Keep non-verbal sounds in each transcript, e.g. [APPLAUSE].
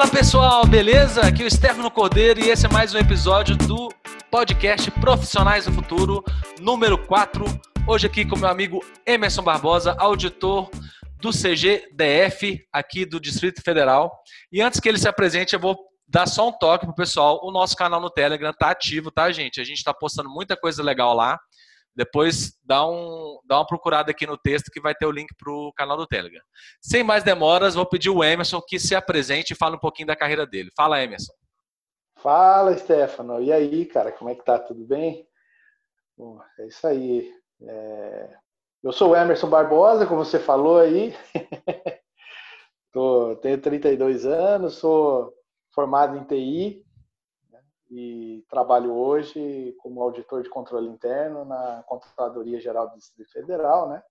Fala pessoal, beleza? Aqui é o Stefano Cordeiro e esse é mais um episódio do podcast Profissionais do Futuro, número 4. Hoje aqui com meu amigo Emerson Barbosa, auditor do CGDF aqui do Distrito Federal. E antes que ele se apresente, eu vou dar só um toque pro pessoal. O nosso canal no Telegram tá ativo, tá, gente? A gente está postando muita coisa legal lá. Depois dá, um, dá uma procurada aqui no texto que vai ter o link para o canal do Telegram. Sem mais demoras, vou pedir o Emerson que se apresente e fale um pouquinho da carreira dele. Fala, Emerson. Fala, Stefano. E aí, cara, como é que tá? Tudo bem? Bom, é isso aí. É... Eu sou o Emerson Barbosa, como você falou aí. [LAUGHS] Tô, tenho 32 anos, sou formado em TI, e trabalho hoje como auditor de controle interno na Controladoria Geral do Distrito Federal, né?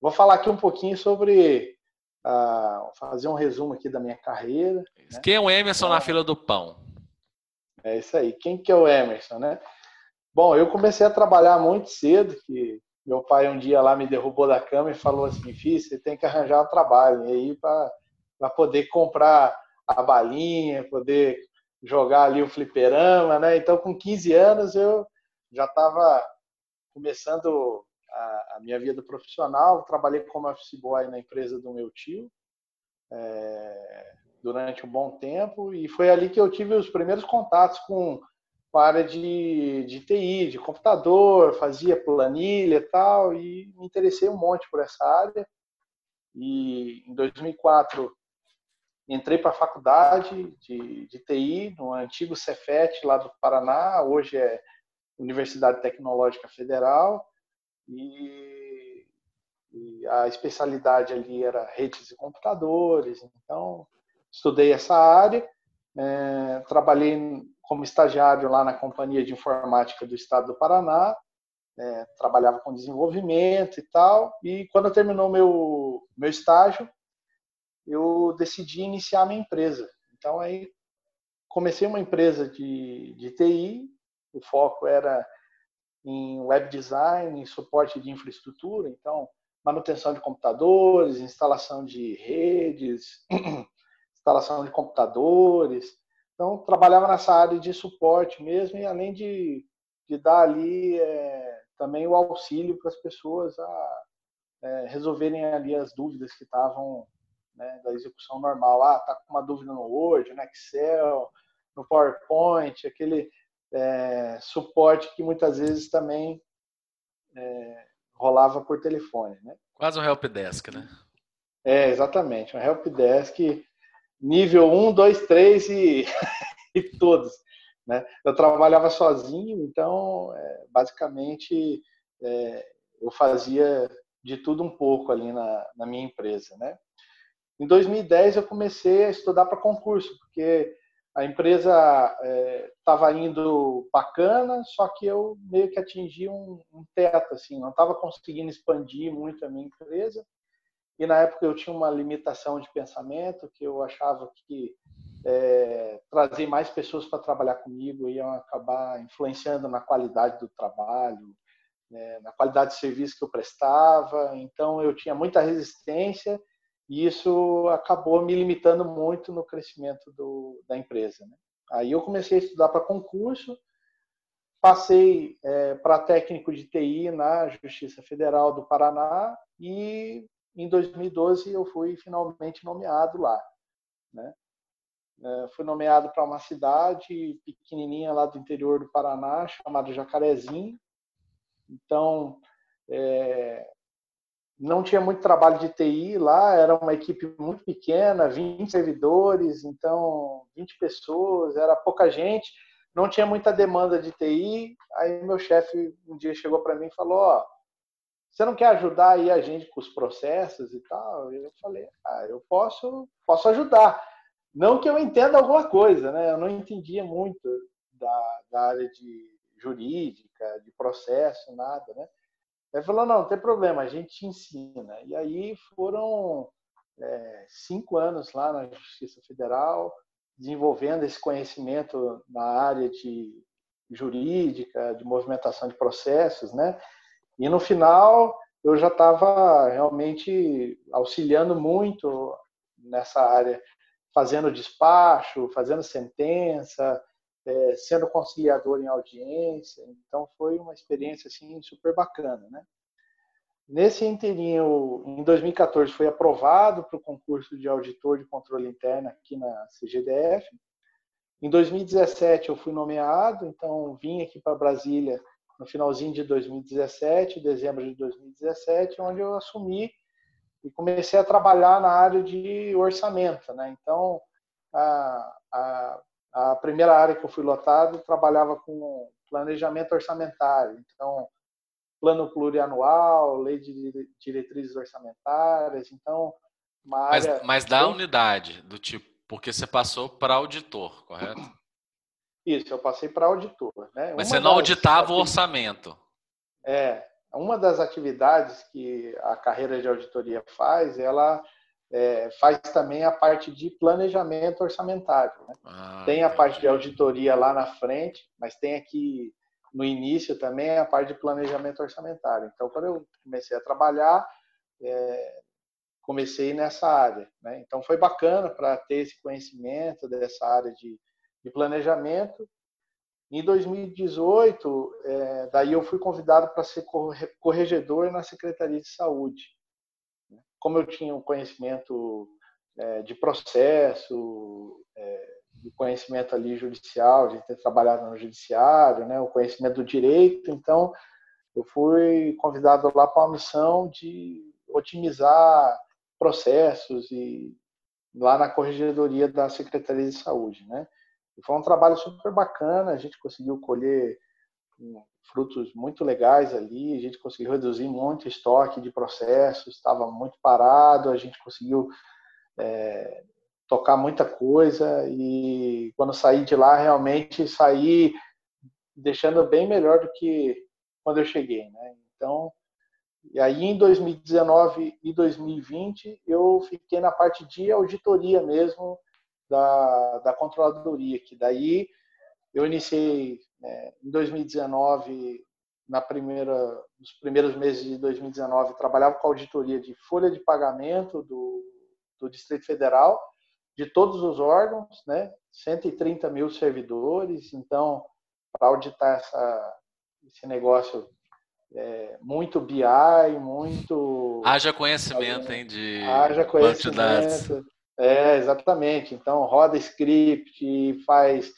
Vou falar aqui um pouquinho sobre uh, fazer um resumo aqui da minha carreira. Né? Quem é o Emerson então, na fila do pão? É isso aí. Quem que é o Emerson, né? Bom, eu comecei a trabalhar muito cedo, que meu pai um dia lá me derrubou da cama e falou assim, filho, você tem que arranjar um trabalho e aí para poder comprar a balinha, poder jogar ali o fliperama, né? Então, com 15 anos, eu já estava começando a, a, minha vida profissional. Trabalhei como office boy na empresa do meu tio é, durante um bom tempo e foi ali que eu tive os primeiros contatos com, com a área de, de TI, de computador, fazia planilha e tal, e me interessei um monte por essa área. E em 2004 entrei para a faculdade de, de, TI, no antigo Cefet, lá do Paraná, hoje é Universidade Tecnológica Federal, e, e, a especialidade ali era redes de computadores, então estudei essa área, é, trabalhei como estagiário lá na Companhia de Informática do Estado do Paraná, é, trabalhava com desenvolvimento e tal, e quando terminou meu, meu estágio, eu decidi iniciar minha empresa. Então aí comecei uma empresa de, de TI, o foco era em web design, em suporte de infraestrutura, então manutenção de computadores, instalação de redes, [CLEARS THROAT] instalação de computadores. Então trabalhava nessa área de suporte mesmo e além de, de dar ali é, também o auxílio para as pessoas a é, resolverem ali as dúvidas que estavam né, da execução normal. Ah, tá com uma dúvida no Word, no Excel, no PowerPoint, aquele é, suporte que muitas vezes também é, rolava por telefone. Né? Quase um helpdesk, né? É, exatamente, um helpdesk nível 1, 2, 3 e, [LAUGHS] e todos. Né? Eu trabalhava sozinho, então, é, basicamente, é, eu fazia de tudo um pouco ali na, na minha empresa, né? Em 2010 eu comecei a estudar para concurso, porque a empresa estava é, indo bacana, só que eu meio que atingi um, um teto, assim, não estava conseguindo expandir muito a minha empresa. E na época eu tinha uma limitação de pensamento, que eu achava que é, trazer mais pessoas para trabalhar comigo ia acabar influenciando na qualidade do trabalho, né, na qualidade de serviço que eu prestava. Então eu tinha muita resistência e isso acabou me limitando muito no crescimento do, da empresa. Né? Aí eu comecei a estudar para concurso, passei é, para técnico de TI na Justiça Federal do Paraná e em 2012 eu fui finalmente nomeado lá. Né? É, fui nomeado para uma cidade pequenininha lá do interior do Paraná, chamada Jacarezinho. Então, é, não tinha muito trabalho de TI lá, era uma equipe muito pequena, 20 servidores, então 20 pessoas, era pouca gente, não tinha muita demanda de TI. Aí meu chefe um dia chegou para mim e falou: Ó, você não quer ajudar aí a gente com os processos e tal? Eu falei: Ah, eu posso, posso ajudar. Não que eu entenda alguma coisa, né? Eu não entendia muito da, da área de jurídica, de processo, nada, né? Ele falou, não, não tem problema, a gente te ensina. E aí foram é, cinco anos lá na Justiça Federal, desenvolvendo esse conhecimento na área de jurídica, de movimentação de processos, né? E no final eu já estava realmente auxiliando muito nessa área, fazendo despacho, fazendo sentença, é, sendo conciliador em audiência. Então foi uma experiência assim super bacana, né? Nesse inteirinho, em 2014, foi aprovado para o concurso de auditor de controle interno aqui na CGDF. Em 2017 eu fui nomeado, então vim aqui para Brasília no finalzinho de 2017, dezembro de 2017, onde eu assumi e comecei a trabalhar na área de orçamento, né? Então a, a, a primeira área que eu fui lotado trabalhava com planejamento orçamentário, então plano plurianual, lei de diretrizes orçamentárias, então uma área... Mas, mas da unidade, do tipo, porque você passou para auditor, correto? Isso, eu passei para auditor. Né? Mas uma você não auditava o orçamento. É, uma das atividades que a carreira de auditoria faz, ela é, faz também a parte de planejamento orçamentário. Né? Ah, tem a parte de auditoria lá na frente, mas tem aqui no início também a parte de planejamento orçamentário. Então, quando eu comecei a trabalhar, é, comecei nessa área. Né? Então, foi bacana para ter esse conhecimento dessa área de, de planejamento. Em 2018, é, daí eu fui convidado para ser corregedor na Secretaria de Saúde. Como eu tinha um conhecimento é, de processo, é, conhecimento ali judicial, de ter trabalhado no judiciário, né, o conhecimento do direito. Então, eu fui convidado lá para uma missão de otimizar processos e lá na corregedoria da Secretaria de Saúde, né? E foi um trabalho super bacana, a gente conseguiu colher frutos muito legais ali, a gente conseguiu reduzir muito estoque de processos, estava muito parado, a gente conseguiu é, tocar muita coisa e quando saí de lá realmente saí deixando bem melhor do que quando eu cheguei, né? Então, e aí em 2019 e 2020 eu fiquei na parte de auditoria mesmo da, da controladoria, que daí eu iniciei né, em 2019 na primeira nos primeiros meses de 2019 trabalhava com auditoria de folha de pagamento do, do Distrito Federal de todos os órgãos, né? 130 mil servidores, então, para auditar essa, esse negócio, é, muito BI, muito. Haja conhecimento, hein, de Haja conhecimento. É, exatamente. Então, roda script, faz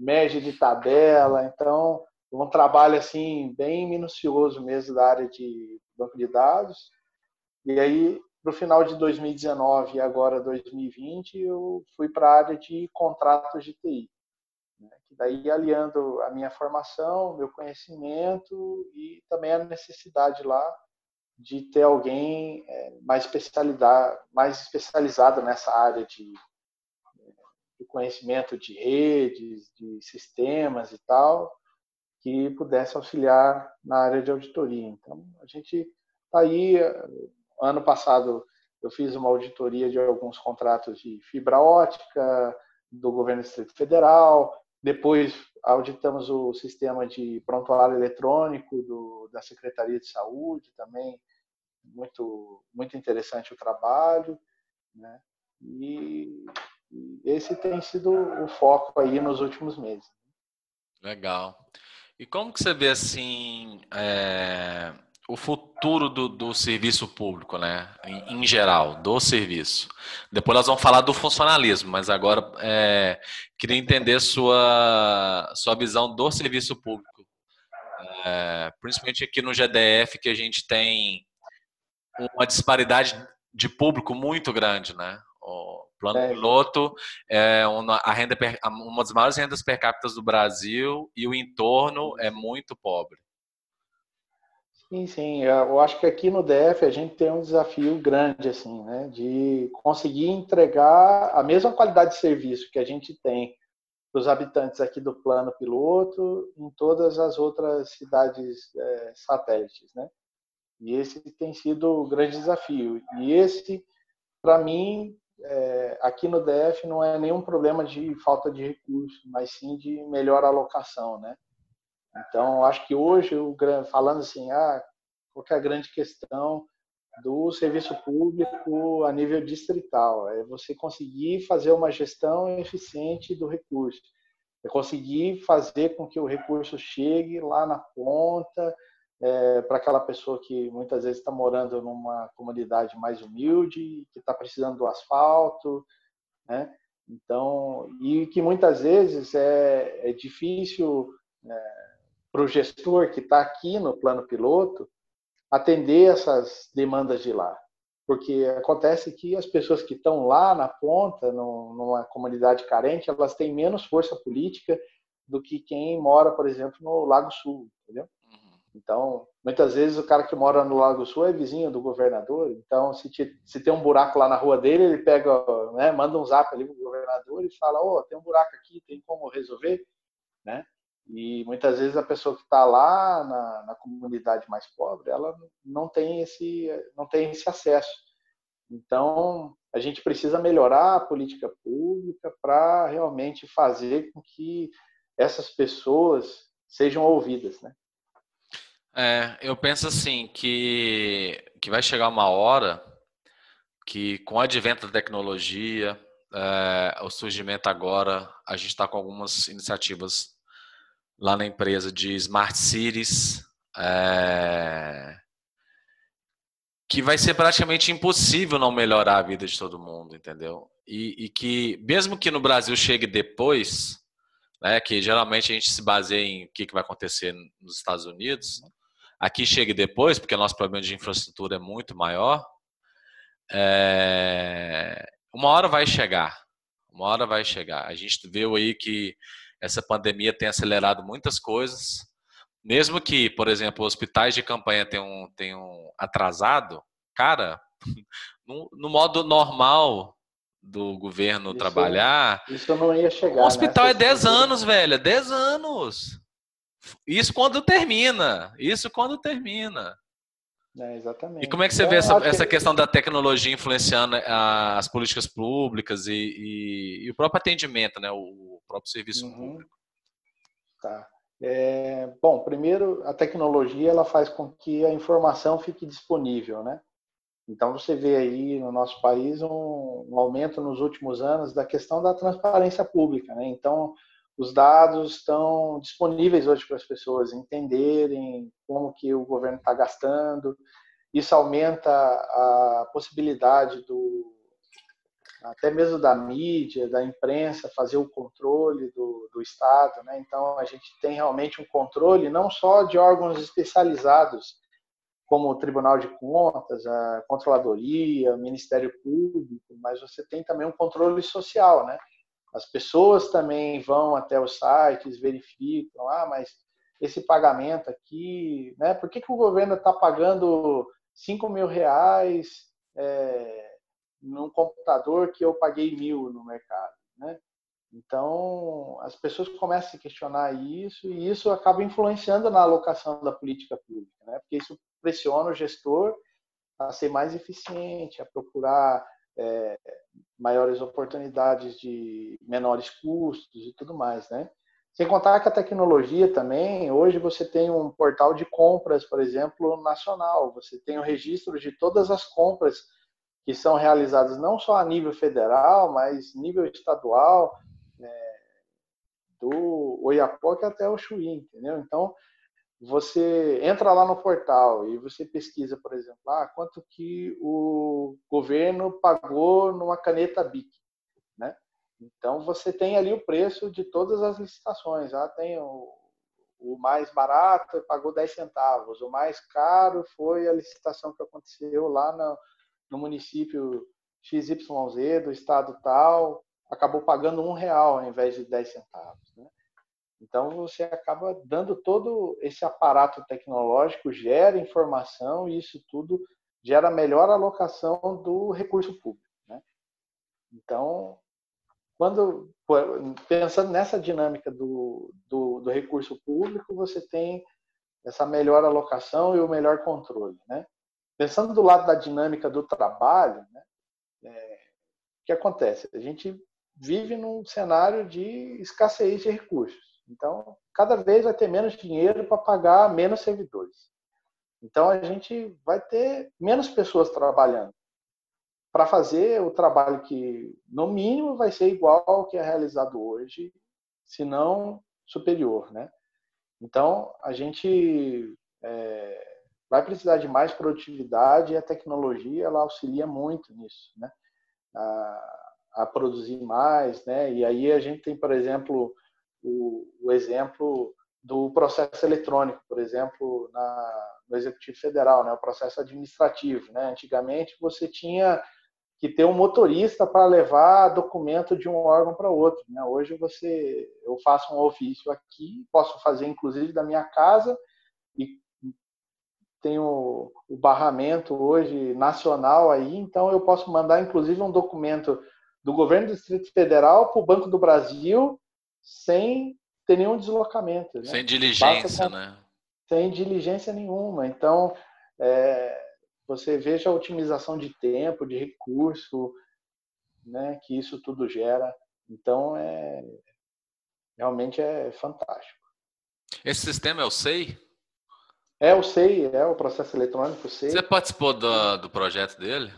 merge de tabela, então, um trabalho assim bem minucioso mesmo da área de banco de dados. E aí no final de 2019 e agora 2020, eu fui para a área de contratos de TI. Né? Daí, aliando a minha formação, meu conhecimento e também a necessidade lá de ter alguém é, mais, especializado, mais especializado nessa área de conhecimento de redes, de sistemas e tal, que pudesse auxiliar na área de auditoria. Então, a gente está aí Ano passado eu fiz uma auditoria de alguns contratos de fibra ótica do governo do Distrito Federal. Depois auditamos o sistema de prontuário eletrônico do, da Secretaria de Saúde também. Muito, muito interessante o trabalho. Né? E, esse tem sido o foco aí nos últimos meses. Legal. E como que você vê assim é o futuro do, do serviço público, né? Em, em, geral, do serviço. Depois nós vamos falar do funcionalismo, mas agora é, queria entender sua, sua visão do serviço público. É, principalmente aqui no GDF, que a gente tem uma disparidade de público muito grande, né? Plano é. piloto é uma, a renda, uma das maiores rendas per capita do Brasil e o entorno é muito pobre. Sim, sim. Eu acho que aqui no DF a gente tem um desafio grande, assim, né, de conseguir entregar a mesma qualidade de serviço que a gente tem para os habitantes aqui do plano piloto em todas as outras cidades é, satélites, né? E esse tem sido o grande desafio. E esse, para mim, é, aqui no DF não é nenhum problema de falta de recurso, mas sim de melhor alocação, né? Então, acho que hoje, falando assim, ah, qual é a grande questão do serviço público a nível distrital. É você conseguir fazer uma gestão eficiente do recurso. É conseguir fazer com que o recurso chegue lá na ponta, é, para aquela pessoa que muitas vezes está morando numa comunidade mais humilde, que está precisando do asfalto, né? Então, e que muitas vezes é, é difícil é, para o gestor que está aqui no plano piloto atender essas demandas de lá. Porque acontece que as pessoas que estão lá na ponta, numa comunidade carente, elas têm menos força política do que quem mora, por exemplo, no Lago Sul, entendeu? Então, muitas vezes o cara que mora no Lago Sul é vizinho do governador. Então, se, te, se tem um buraco lá na rua dele, ele pega, né, manda um zap ali pro governador e fala: "Ó, oh, tem um buraco aqui, tem como resolver?", né? E muitas vezes a pessoa que está lá na, na, comunidade mais pobre, ela não tem esse, não tem esse acesso. Então, a gente precisa melhorar a política pública para realmente fazer com que essas pessoas sejam ouvidas, né? É, eu penso assim que, que vai chegar uma hora que com o advento da tecnologia, é, o surgimento agora, a gente está com algumas iniciativas lá na empresa de Smart Cities, é, que vai ser praticamente impossível não melhorar a vida de todo mundo, entendeu? E, e que mesmo que no Brasil chegue depois, né, que geralmente a gente se baseia em o que, que vai acontecer nos Estados Unidos, aqui chegue depois, porque o nosso problema de infraestrutura é muito maior, é... uma hora vai chegar. Uma hora vai chegar. A gente viu aí que essa pandemia tem acelerado muitas coisas. Mesmo que, por exemplo, hospitais de campanha tenham, tenham atrasado, cara, [LAUGHS] no, no modo normal do governo isso, trabalhar. Isso não ia chegar. O hospital né? é 10 anos, velho. 10 anos. Isso quando termina. Isso quando termina. É, exatamente. E como é que você então, vê essa, essa questão da tecnologia influenciando as políticas públicas e, e, e o próprio atendimento, né? o próprio serviço uhum. público? Tá. É, bom, primeiro, a tecnologia ela faz com que a informação fique disponível, né? Então, você vê aí no nosso país um, um aumento nos últimos anos da questão da transparência pública, né? Então, os dados estão disponíveis hoje para as pessoas entenderem como que o governo está gastando. Isso aumenta a possibilidade do até mesmo da mídia, da imprensa fazer o controle do, do Estado, né? Então a gente tem realmente um controle não só de órgãos especializados como o Tribunal de Contas, a Controladoria, o Ministério Público, mas você tem também um controle social, né? As pessoas também vão até os sites, verificam, ah, mas esse pagamento aqui, né? Por que, que o governo está pagando 5 mil reais é, num computador que eu paguei mil no mercado, né? Então, as pessoas começam a se questionar isso e isso acaba influenciando na alocação da política pública, né? Porque isso pressiona o gestor a ser mais eficiente, a procurar é, maiores oportunidades de menores custos e tudo mais, né? Sem contar que a tecnologia também, hoje você tem um portal de compras, por exemplo, nacional. Você tem o registro de todas as compras que são realizadas não só a nível federal, mas nível estadual, né, do Oiapoque até o Chuí, entendeu? Então, você entra lá no portal e você pesquisa, por exemplo, ah, quanto que o governo pagou numa caneta BIC, né? Então você tem ali o preço de todas as licitações. Ah, tem o, o mais barato pagou 10 centavos, o mais caro foi a licitação que aconteceu lá no, no município XYZ do estado tal, acabou pagando um real ao invés de 10 centavos. Né? Então você acaba dando todo esse aparato tecnológico, gera informação e isso tudo gera melhor alocação do recurso público. Né? Então, quando pensando nessa dinâmica do, do, do, recurso público, você tem essa melhor alocação e o melhor controle. Né? Pensando do lado da dinâmica do trabalho, né? É, o que acontece? A gente vive num cenário de escassez de recursos. Então, cada vez vai ter menos dinheiro para pagar menos servidores. Então a gente vai ter menos pessoas trabalhando para fazer o trabalho que, no mínimo, vai ser igual ao que é realizado hoje, se não superior, né? Então a gente é, vai precisar de mais produtividade e a tecnologia ela auxilia muito nisso, né? A, a produzir mais, né? E aí a gente tem, por exemplo, o, o exemplo do processo eletrônico, por exemplo, na, no Executivo Federal, né, o processo administrativo. Né? Antigamente você tinha que ter um motorista para levar documento de um órgão para outro. Né? Hoje você, eu faço um ofício aqui, posso fazer inclusive da minha casa e tenho o barramento hoje nacional aí, então eu posso mandar inclusive um documento do governo do Distrito Federal para o Banco do Brasil sem ter nenhum deslocamento. Né? Sem diligência, com... né? Sem diligência nenhuma. Então, é, você veja a otimização de tempo, de recurso, né, que isso tudo gera. Então, é, realmente é fantástico. Esse sistema é o SEI? É o SEI, é o processo eletrônico SEI. Você participou do, do projeto dele?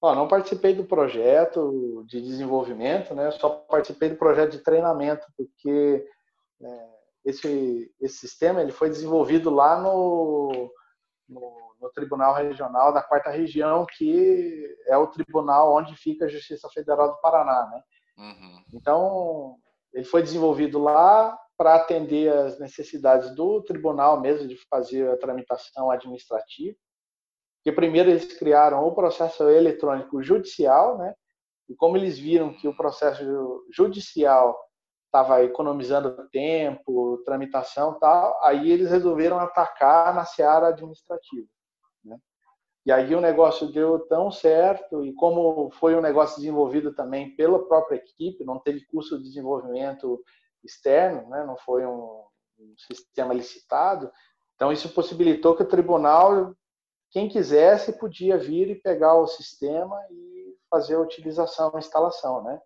Ó, não participei do projeto de desenvolvimento, né? Só participei do projeto de treinamento, porque é, esse, esse sistema ele foi desenvolvido lá no, no, no, Tribunal Regional da Quarta Região, que é o tribunal onde fica a Justiça Federal do Paraná, né? Uhum. Então, ele foi desenvolvido lá para atender as necessidades do tribunal mesmo de fazer a tramitação administrativa que primeiro eles criaram o processo eletrônico judicial, né? E como eles viram que o processo judicial estava economizando tempo, tramitação, tal, aí eles resolveram atacar na seara administrativa, né? E aí o negócio deu tão certo e como foi um negócio desenvolvido também pela própria equipe, não teve custo de desenvolvimento externo, né? Não foi um, um sistema licitado. Então isso possibilitou que o tribunal quem quisesse podia vir e pegar o sistema e fazer a utilização, a instalação, né?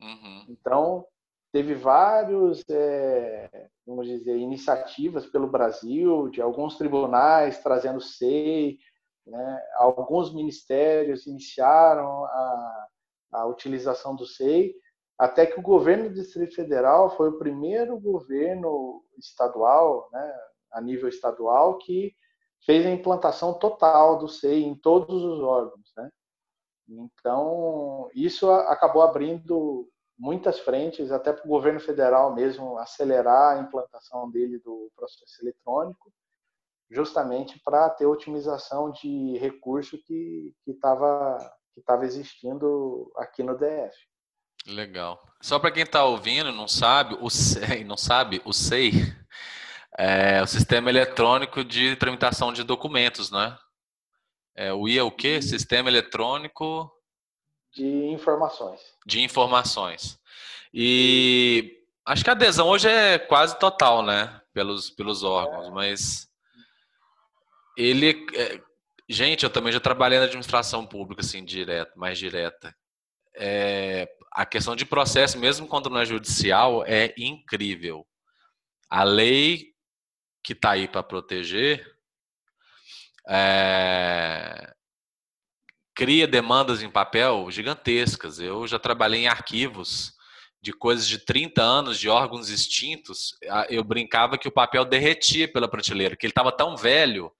Uhum. Então, teve vários, é, vamos dizer, iniciativas pelo Brasil, de alguns tribunais trazendo SEI, né? alguns ministérios iniciaram a, a utilização do SEI, até que o governo do Distrito Federal foi o primeiro governo estadual, né, a nível estadual, que fez a implantação total do SEI em todos os órgãos, né? Então, isso acabou abrindo muitas frentes, até para o governo federal mesmo acelerar a implantação dele do processo eletrônico, justamente para ter otimização de recurso que estava que tava existindo aqui no DF. Legal. Só para quem está ouvindo não sabe, o SEI, não sabe, o SEI é o sistema eletrônico de tramitação de documentos, né? É, o IA é o quê? Sistema eletrônico de informações. De informações. E acho que a adesão hoje é quase total, né? Pelos, pelos órgãos, é. mas ele. É... gente, eu também já trabalhei na administração pública, assim, direto, mais direta. É... a questão de processo, mesmo quando não é judicial, é incrível. A lei que está aí para proteger, é, cria demandas em papel gigantescas. Eu já trabalhei em arquivos de coisas de 30 anos, de órgãos extintos. Eu brincava que o papel derretia pela prateleira, que ele estava tão velho,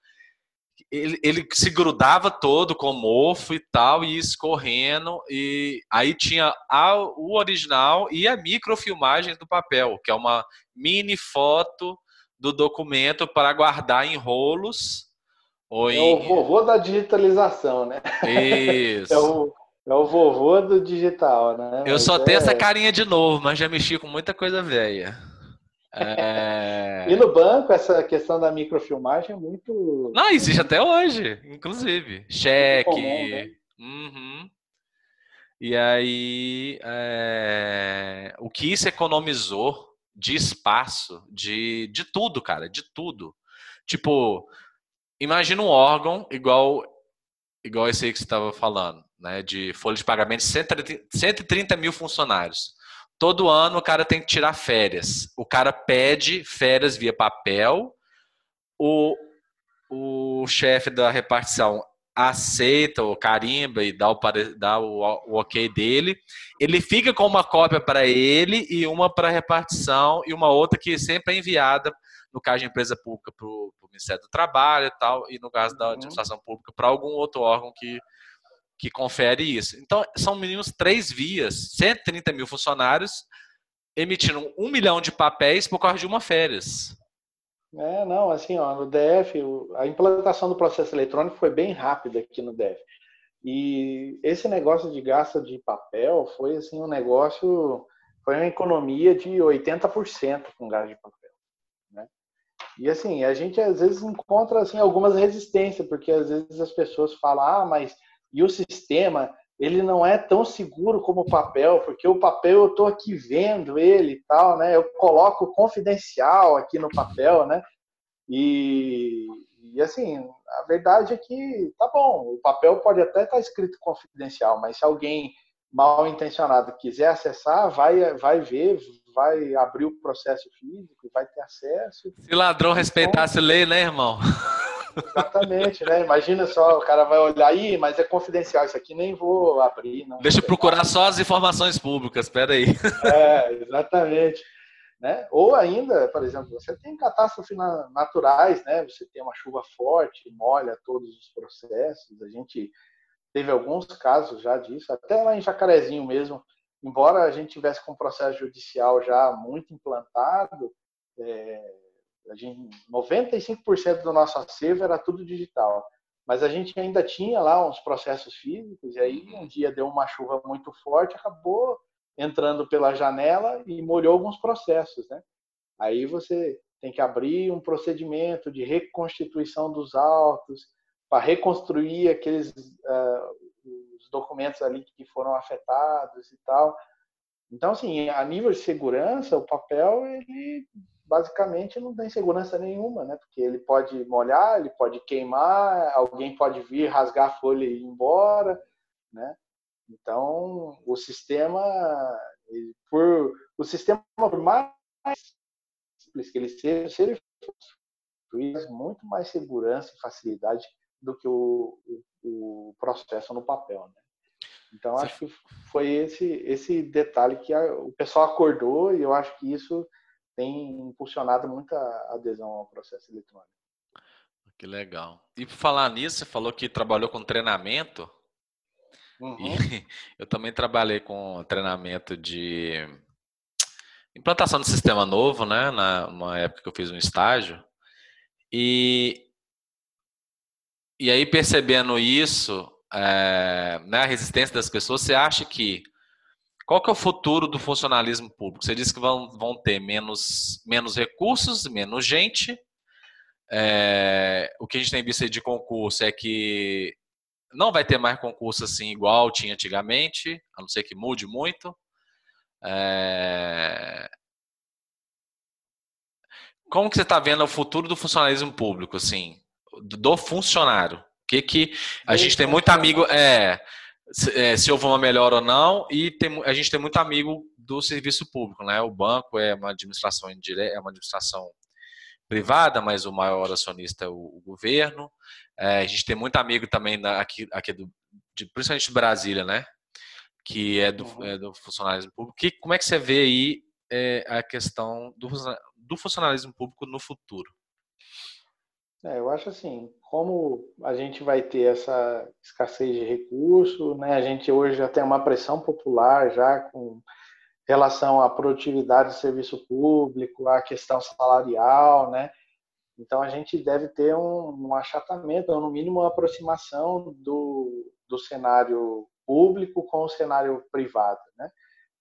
ele, ele, se grudava todo com mofo e tal, e escorrendo. E aí tinha a, o original e a microfilmagem do papel, que é uma mini foto do documento para guardar em rolos. Ou é em... o vovô da digitalização, né? Isso. [LAUGHS] é, o, é o vovô do digital, né? Eu mas só é... tenho essa carinha de novo, mas já mexi com muita coisa velha. É... [LAUGHS] e no banco, essa questão da microfilmagem é muito. Não, existe até hoje, inclusive. Cheque. Comum, né? uhum. E aí, é... o que isso economizou de espaço, de, de tudo, cara, de tudo. Tipo, imagina um órgão igual igual esse aí que você estava falando, né, de folha de pagamento, 130 mil funcionários. Todo ano o cara tem que tirar férias. O cara pede férias via papel. O, o chefe da repartição aceita ou carimba e dá o, dá o, o ok dele, ele fica com uma cópia para ele e uma para repartição e uma outra que sempre é enviada, no caso de empresa pública, para o Ministério do Trabalho e tal, e no caso da uhum. administração pública, para algum outro órgão que, que confere isso. Então, são mínimos três vias, 130 mil funcionários emitindo um milhão de papéis por causa de uma férias. É, não, assim, ó, no DF, a implantação do processo eletrônico foi bem rápida aqui no DF. E esse negócio de gasto de papel foi, assim, um negócio, foi uma economia de 80% com gás de papel, né? E, assim, a gente às vezes encontra, assim, algumas resistências, porque às vezes as pessoas falam, ah, mas e o sistema? Ele não é tão seguro como o papel, porque o papel eu estou aqui vendo ele e tal, né? Eu coloco confidencial aqui no papel, né? E, e assim, a verdade é que tá bom, o papel pode até estar tá escrito confidencial, mas se alguém mal intencionado quiser acessar, vai, vai ver, vai abrir o processo físico, vai ter acesso. Se ladrão respeitasse a lei, né, irmão? Exatamente, né? Imagina só, o cara vai olhar aí, mas é confidencial, isso aqui nem vou abrir. Não Deixa eu procurar só as informações públicas, espera aí. É, exatamente. Né? Ou ainda, por exemplo, você tem catástrofes naturais, né? Você tem uma chuva forte, molha todos os processos. A gente teve alguns casos já disso, até lá em Jacarezinho mesmo, embora a gente tivesse com o processo judicial já muito implantado, é, a gente, 95% do nosso acervo era tudo digital. Mas a gente ainda tinha lá uns processos físicos, e aí um dia deu uma chuva muito forte, acabou entrando pela janela e molhou alguns processos, né? Aí você tem que abrir um procedimento de reconstituição dos autos, para reconstruir aqueles uh, os documentos ali que foram afetados e tal. Então, assim, a nível de segurança, o papel ele basicamente não tem segurança nenhuma, né? Porque ele pode molhar, ele pode queimar, alguém pode vir rasgar a folha e ir embora, né? Então, o sistema, por o sistema por mais simples que ele seja, se ele for muito mais segurança e facilidade do que o, o, o processo no papel, né? Então, acho que foi esse esse detalhe que a, o pessoal acordou e eu acho que isso tem impulsionado muita adesão ao processo eletrônico. Que legal. E por falar nisso, você falou que trabalhou com treinamento. Uhum. E [LAUGHS] eu também trabalhei com treinamento de implantação de sistema novo, né? Na uma época que eu fiz um estágio. E, e aí, percebendo isso, é, né, a resistência das pessoas, você acha que qual que é o futuro do funcionalismo público? Você disse que vão, vão ter menos, menos recursos, menos gente. É, o que a gente tem visto de concurso é que não vai ter mais concurso assim igual tinha antigamente, a não ser que mude muito. É... Como que você está vendo o futuro do funcionalismo público, assim, do funcionário? O que que a gente tem muito amigo, é, se, é, se houve uma melhora ou não, e tem, a gente tem muito amigo do serviço público, né? O banco é uma administração é uma administração privada, mas o maior acionista é o, o governo. É, a gente tem muito amigo também da, aqui, aqui do, de, principalmente de Brasília, né? Que é do, uhum. é do funcionalismo público. Que, como é que você vê aí é, a questão do, do funcionalismo público no futuro? É, eu acho assim, como a gente vai ter essa escassez de recurso, né? A gente hoje já tem uma pressão popular já com relação à produtividade do serviço público, à questão salarial, né? Então a gente deve ter um, um achatamento, ou no mínimo uma aproximação do, do cenário público com o cenário privado, né?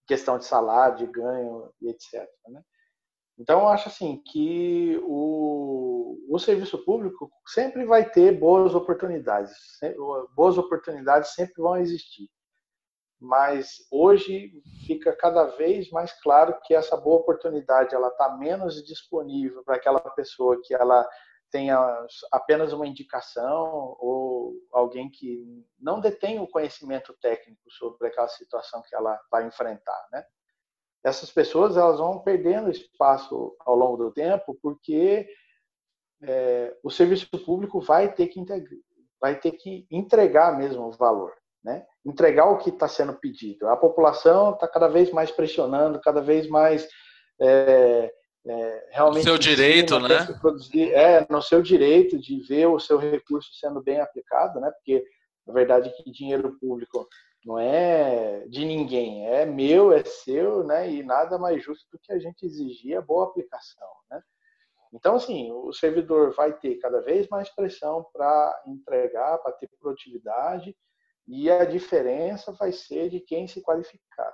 Questão de salário, de ganho e etc. Né? Então, eu acho assim que o, o serviço público sempre vai ter boas oportunidades, boas oportunidades sempre vão existir. Mas hoje fica cada vez mais claro que essa boa oportunidade ela está menos disponível para aquela pessoa que ela tenha apenas uma indicação ou alguém que não detém o conhecimento técnico sobre aquela situação que ela vai enfrentar, né? Essas pessoas elas vão perdendo espaço ao longo do tempo porque é, o serviço público vai ter que vai ter que entregar mesmo o valor, né? Entregar o que está sendo pedido. A população está cada vez mais pressionando, cada vez mais é, é, realmente. No seu direito, né? Produzir, é, no seu direito de ver o seu recurso sendo bem aplicado, né? Porque a verdade é que dinheiro público não é de ninguém, é meu, é seu, né? E nada mais justo do que a gente exigir a boa aplicação, né? Então, assim, o servidor vai ter cada vez mais pressão para entregar, para ter produtividade, e a diferença vai ser de quem se qualificar,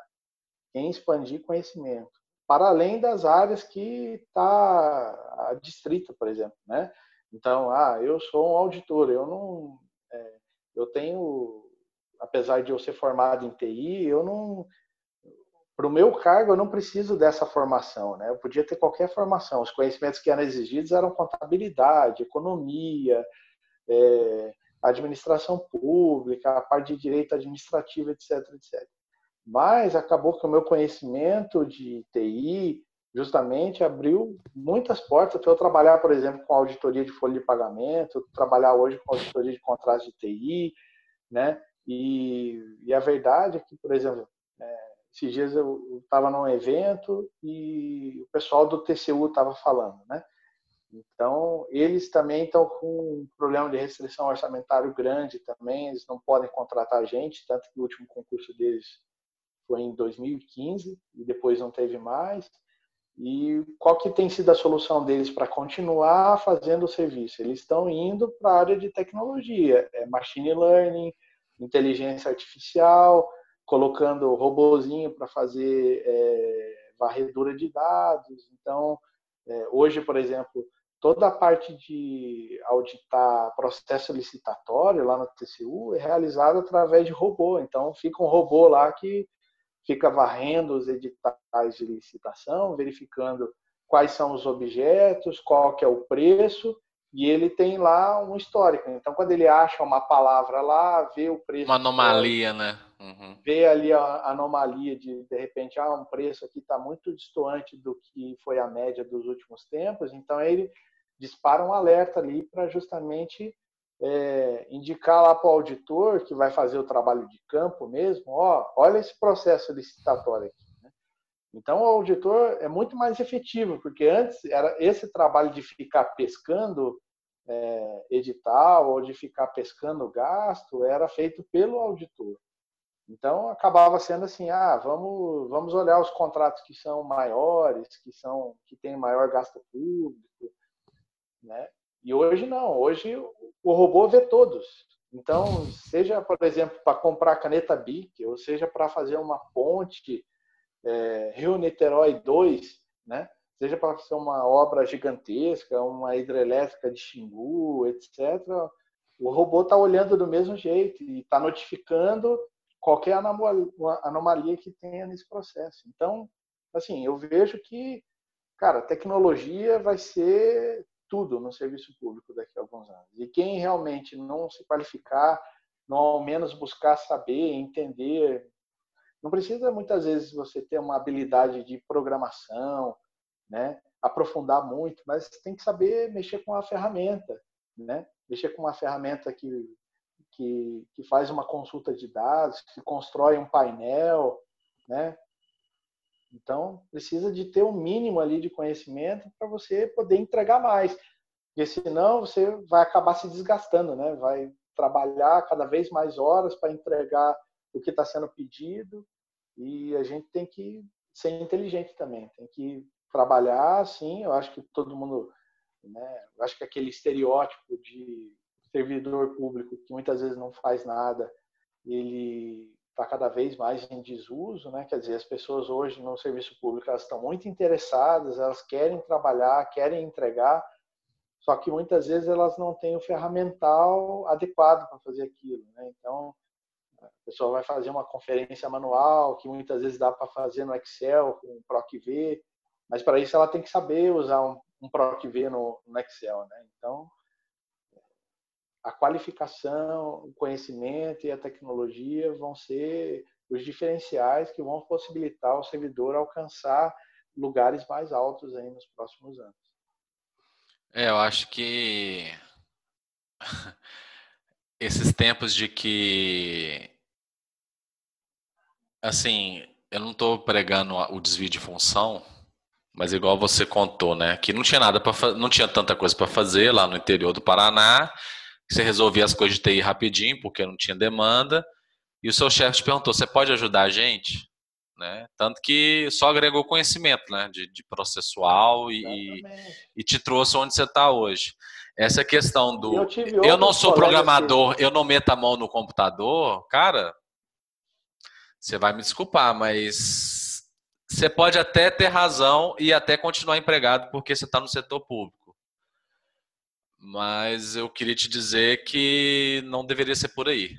quem expandir conhecimento, para além das áreas que está distrita, por exemplo, né? Então, ah, eu sou um auditor, eu não, é, eu tenho, apesar de eu ser formado em TI, eu não, para o meu cargo, eu não preciso dessa formação, né? Eu podia ter qualquer formação. Os conhecimentos que eram exigidos eram contabilidade, economia, é, administração pública, a parte de direito administrativo, etc, etc. Mas acabou que o meu conhecimento de TI justamente abriu muitas portas para eu trabalhar, por exemplo, com auditoria de folha de pagamento, trabalhar hoje com auditoria de contratos de TI, né? E, e a verdade é que, por exemplo, é, esses dias eu estava num evento e o pessoal do TCU estava falando, né? Então, eles também estão com um problema de restrição orçamentário grande também, eles não podem contratar gente, tanto que o último concurso deles foi em 2015 e depois não teve mais. E qual que tem sido a solução deles para continuar fazendo o serviço? Eles estão indo para a área de tecnologia, é machine learning, inteligência artificial, colocando robozinho para fazer é, varredura de dados. Então, é, hoje, por exemplo, toda a parte de auditar processo licitatório lá no TCU é realizada através de robô. Então, fica um robô lá que fica varrendo os editais de licitação, verificando quais são os objetos, qual que é o preço e ele tem lá um histórico. Então, quando ele acha uma palavra lá, vê o preço. Uma anomalia, né? Uhum. Vê ali a anomalia de, de repente, ah, um preço aqui está muito distante do que foi a média dos últimos tempos. Então, ele dispara um alerta ali para justamente é, indicar lá para o auditor que vai fazer o trabalho de campo mesmo, ó, olha esse processo licitatório aqui. Então, o auditor é muito mais efetivo, porque antes era esse trabalho de ficar pescando é, edital ou de ficar pescando gasto era feito pelo auditor. Então, acabava sendo assim, ah, vamos, vamos olhar os contratos que são maiores, que são que têm maior gasto público, né? E hoje não, hoje o robô vê todos. Então, seja, por exemplo, para comprar caneta BIC, ou seja, para fazer uma ponte é, Rio-Niterói 2, né? seja para ser uma obra gigantesca, uma hidrelétrica de Xingu, etc., o robô está olhando do mesmo jeito e está notificando qualquer anomalia que tenha nesse processo. Então, assim, eu vejo que, cara, tecnologia vai ser tudo no serviço público daqui a alguns anos. E quem realmente não se qualificar, não ao menos buscar saber, entender não precisa muitas vezes você ter uma habilidade de programação, né? aprofundar muito, mas tem que saber mexer com a ferramenta, né? mexer com uma ferramenta que, que, que faz uma consulta de dados, que constrói um painel, né? Então, precisa de ter um mínimo ali de conhecimento para você poder entregar mais. Porque senão você vai acabar se desgastando, né? Vai trabalhar cada vez mais horas para entregar o que está sendo pedido e a gente tem que ser inteligente também, tem que trabalhar assim. Eu acho que todo mundo, né, eu acho que aquele estereótipo de servidor público que muitas vezes não faz nada, ele está cada vez mais em desuso, né? Quer dizer, as pessoas hoje no serviço público elas estão muito interessadas, elas querem trabalhar, querem entregar, só que muitas vezes elas não têm o ferramental adequado para fazer aquilo, né? Então a pessoa vai fazer uma conferência manual, que muitas vezes dá para fazer no Excel, com o PROC-V, mas para isso ela tem que saber usar um, um PROC-V no, no, Excel. Né? Então, a qualificação, o conhecimento e a tecnologia vão ser os diferenciais que vão possibilitar ao servidor alcançar lugares mais altos aí nos próximos anos. É, eu acho que [LAUGHS] esses tempos de que assim, eu não estou pregando o desvio de função, mas igual você contou, né, que não tinha nada para não tinha tanta coisa para fazer lá no interior do Paraná, você resolvia as coisas de TI rapidinho porque não tinha demanda, e o seu chefe te perguntou: "Você pode ajudar a gente?" Né? Tanto que só agregou conhecimento né? de, de processual e, e, te trouxe onde você está hoje. Essa questão do. Eu, eu não sou programador, eu não meto a mão no computador, cara, você vai me desculpar, mas você pode até ter razão e até continuar empregado porque você está no setor público. Mas eu queria te dizer que não deveria ser por aí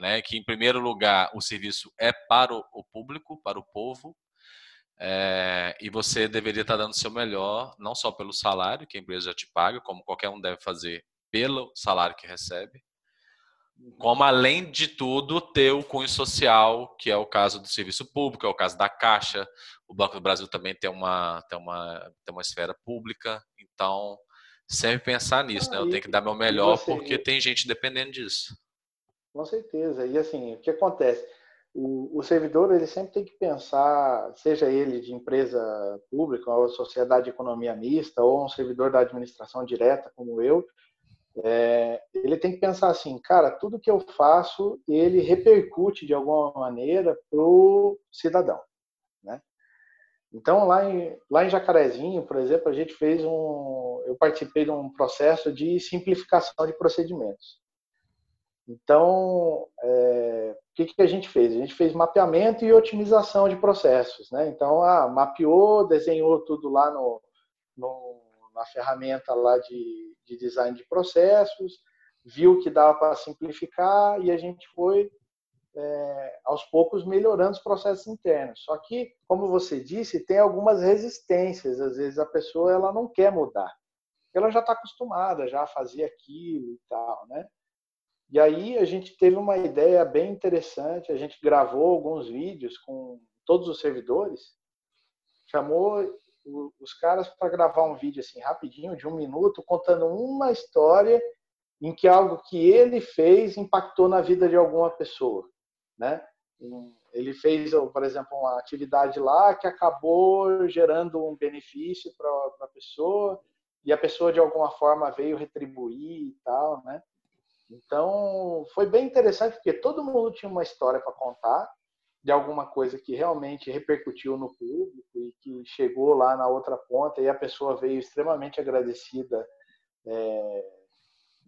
né, que em primeiro lugar o serviço é para o público, para o povo, é, e você deveria estar dando o seu melhor, não só pelo salário que a empresa já te paga, como qualquer um deve fazer pelo salário que recebe, como além de tudo ter o cunho social, que é o caso do serviço público, é o caso da Caixa, o Banco do Brasil também tem uma, tem uma, tem uma esfera pública, então sempre pensar nisso, né? Eu tenho que dar meu melhor porque tem gente dependendo disso. Com certeza. E assim, o que acontece? O, o, servidor ele sempre tem que pensar, seja ele de empresa pública ou sociedade de economia mista ou um servidor da administração direta como eu, é, ele tem que pensar assim, cara, tudo que eu faço ele repercute de alguma maneira para o cidadão? Então lá em, lá em Jacarezinho, por exemplo, a gente fez um, eu participei de um processo de simplificação de procedimentos. Então, é, o que, que a gente fez? A gente fez mapeamento e otimização de processos. Né? Então, ah, mapeou, desenhou tudo lá no, no, na ferramenta lá de, de design de processos, viu que dava para simplificar e a gente foi é, aos poucos melhorando os processos internos. Só que, como você disse, tem algumas resistências. Às vezes a pessoa ela não quer mudar. Ela já está acostumada já a fazer aquilo e tal, né? E aí a gente teve uma ideia bem interessante, a gente gravou alguns vídeos com todos os servidores, chamou os caras para gravar um vídeo assim rapidinho, de um minuto, contando uma história em que algo que ele fez impactou na vida de alguma pessoa, né? Ele fez, por exemplo, uma atividade lá que acabou gerando um benefício para a pessoa e a pessoa de alguma forma veio retribuir e tal, né? Então, foi bem interessante porque todo mundo tinha uma história para contar de alguma coisa que realmente repercutiu no público e que chegou lá na outra ponta e a pessoa veio extremamente agradecida é,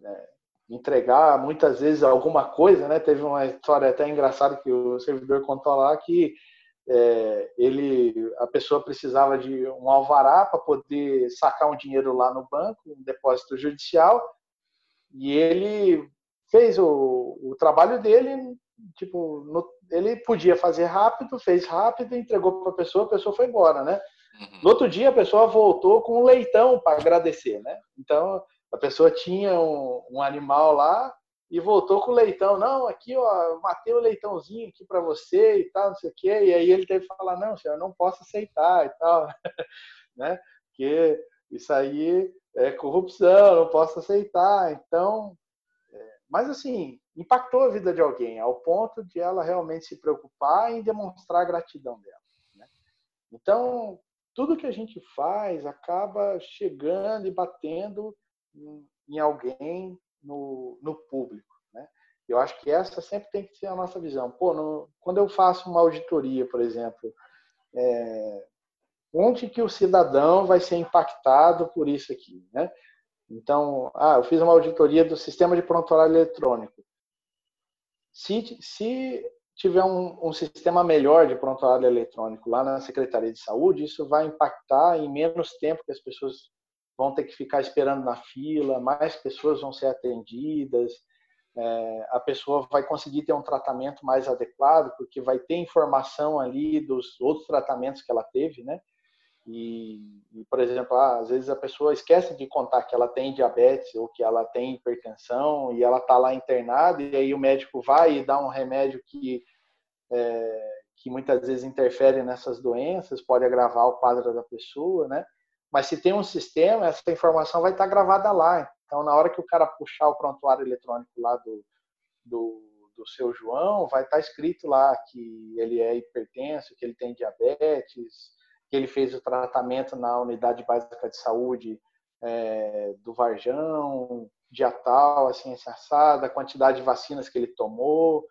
é, entregar muitas vezes alguma coisa, né? Teve uma história até engraçada que o servidor contou lá que é, ele, a pessoa precisava de um alvará para poder sacar um dinheiro lá no banco, um depósito judicial, e ele fez o, o trabalho dele, tipo, no, ele podia fazer rápido, fez rápido, entregou para a pessoa, a pessoa foi embora, né? Uhum. No outro dia a pessoa voltou com um leitão para agradecer, né? Então a pessoa tinha um, um, animal lá e voltou com o leitão. Não, aqui ó, matei o leitãozinho aqui para você e tal, não sei o quê. E aí ele teve que falar, não, senhor, não posso aceitar e tal, [LAUGHS] né? Porque isso aí é corrupção, não posso aceitar. Então, é, mas assim, impactou a vida de alguém ao ponto de ela realmente se preocupar em demonstrar a gratidão dela. Né? Então, tudo que a gente faz acaba chegando e batendo em, em alguém no, no público. Né? Eu acho que essa sempre tem que ser a nossa visão. Pô, no, quando eu faço uma auditoria, por exemplo, é, onde que o cidadão vai ser impactado por isso aqui, né? Então, ah, eu fiz uma auditoria do sistema de prontuário eletrônico. Se, se tiver um, um, sistema melhor de prontuário eletrônico lá na Secretaria de Saúde, isso vai impactar em menos tempo que as pessoas vão ter que ficar esperando na fila, mais pessoas vão ser atendidas, é, a pessoa vai conseguir ter um tratamento mais adequado, porque vai ter informação ali dos outros tratamentos que ela teve, né? E, e, por exemplo, ah, às vezes a pessoa esquece de contar que ela tem diabetes ou que ela tem hipertensão e ela está lá internada e aí o médico vai e dá um remédio que é, que muitas vezes interfere nessas doenças, pode agravar o quadro da pessoa, né? Mas se tem um sistema, essa informação vai estar gravada lá. Então, na hora que o cara puxar o prontuário eletrônico lá do, do, do seu João, vai estar escrito lá que ele é hipertenso, que ele tem diabetes, que ele fez o tratamento na unidade básica de saúde é, do Varjão, dia tal, assim, assada, a quantidade de vacinas que ele tomou.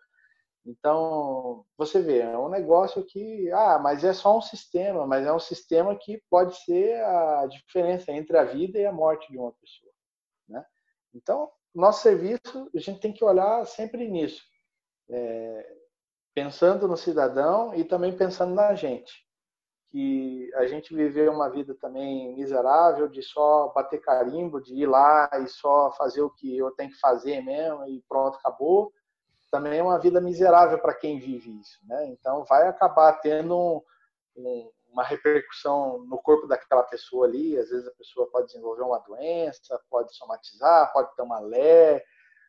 Então, você vê, é um negócio que, ah, mas é só um sistema, mas é um sistema que pode ser a diferença entre a vida e a morte de uma pessoa, né? Então, nosso serviço, a gente tem que olhar sempre nisso, é, pensando no cidadão e também pensando na gente, que a gente viveu uma vida também miserável de só bater carimbo, de ir lá e só fazer o que eu tenho que fazer mesmo e pronto, acabou também é uma vida miserável para quem vive isso, né? Então vai acabar tendo um, um, uma repercussão no corpo daquela pessoa ali. Às vezes a pessoa pode desenvolver uma doença, pode somatizar, pode ter uma lé.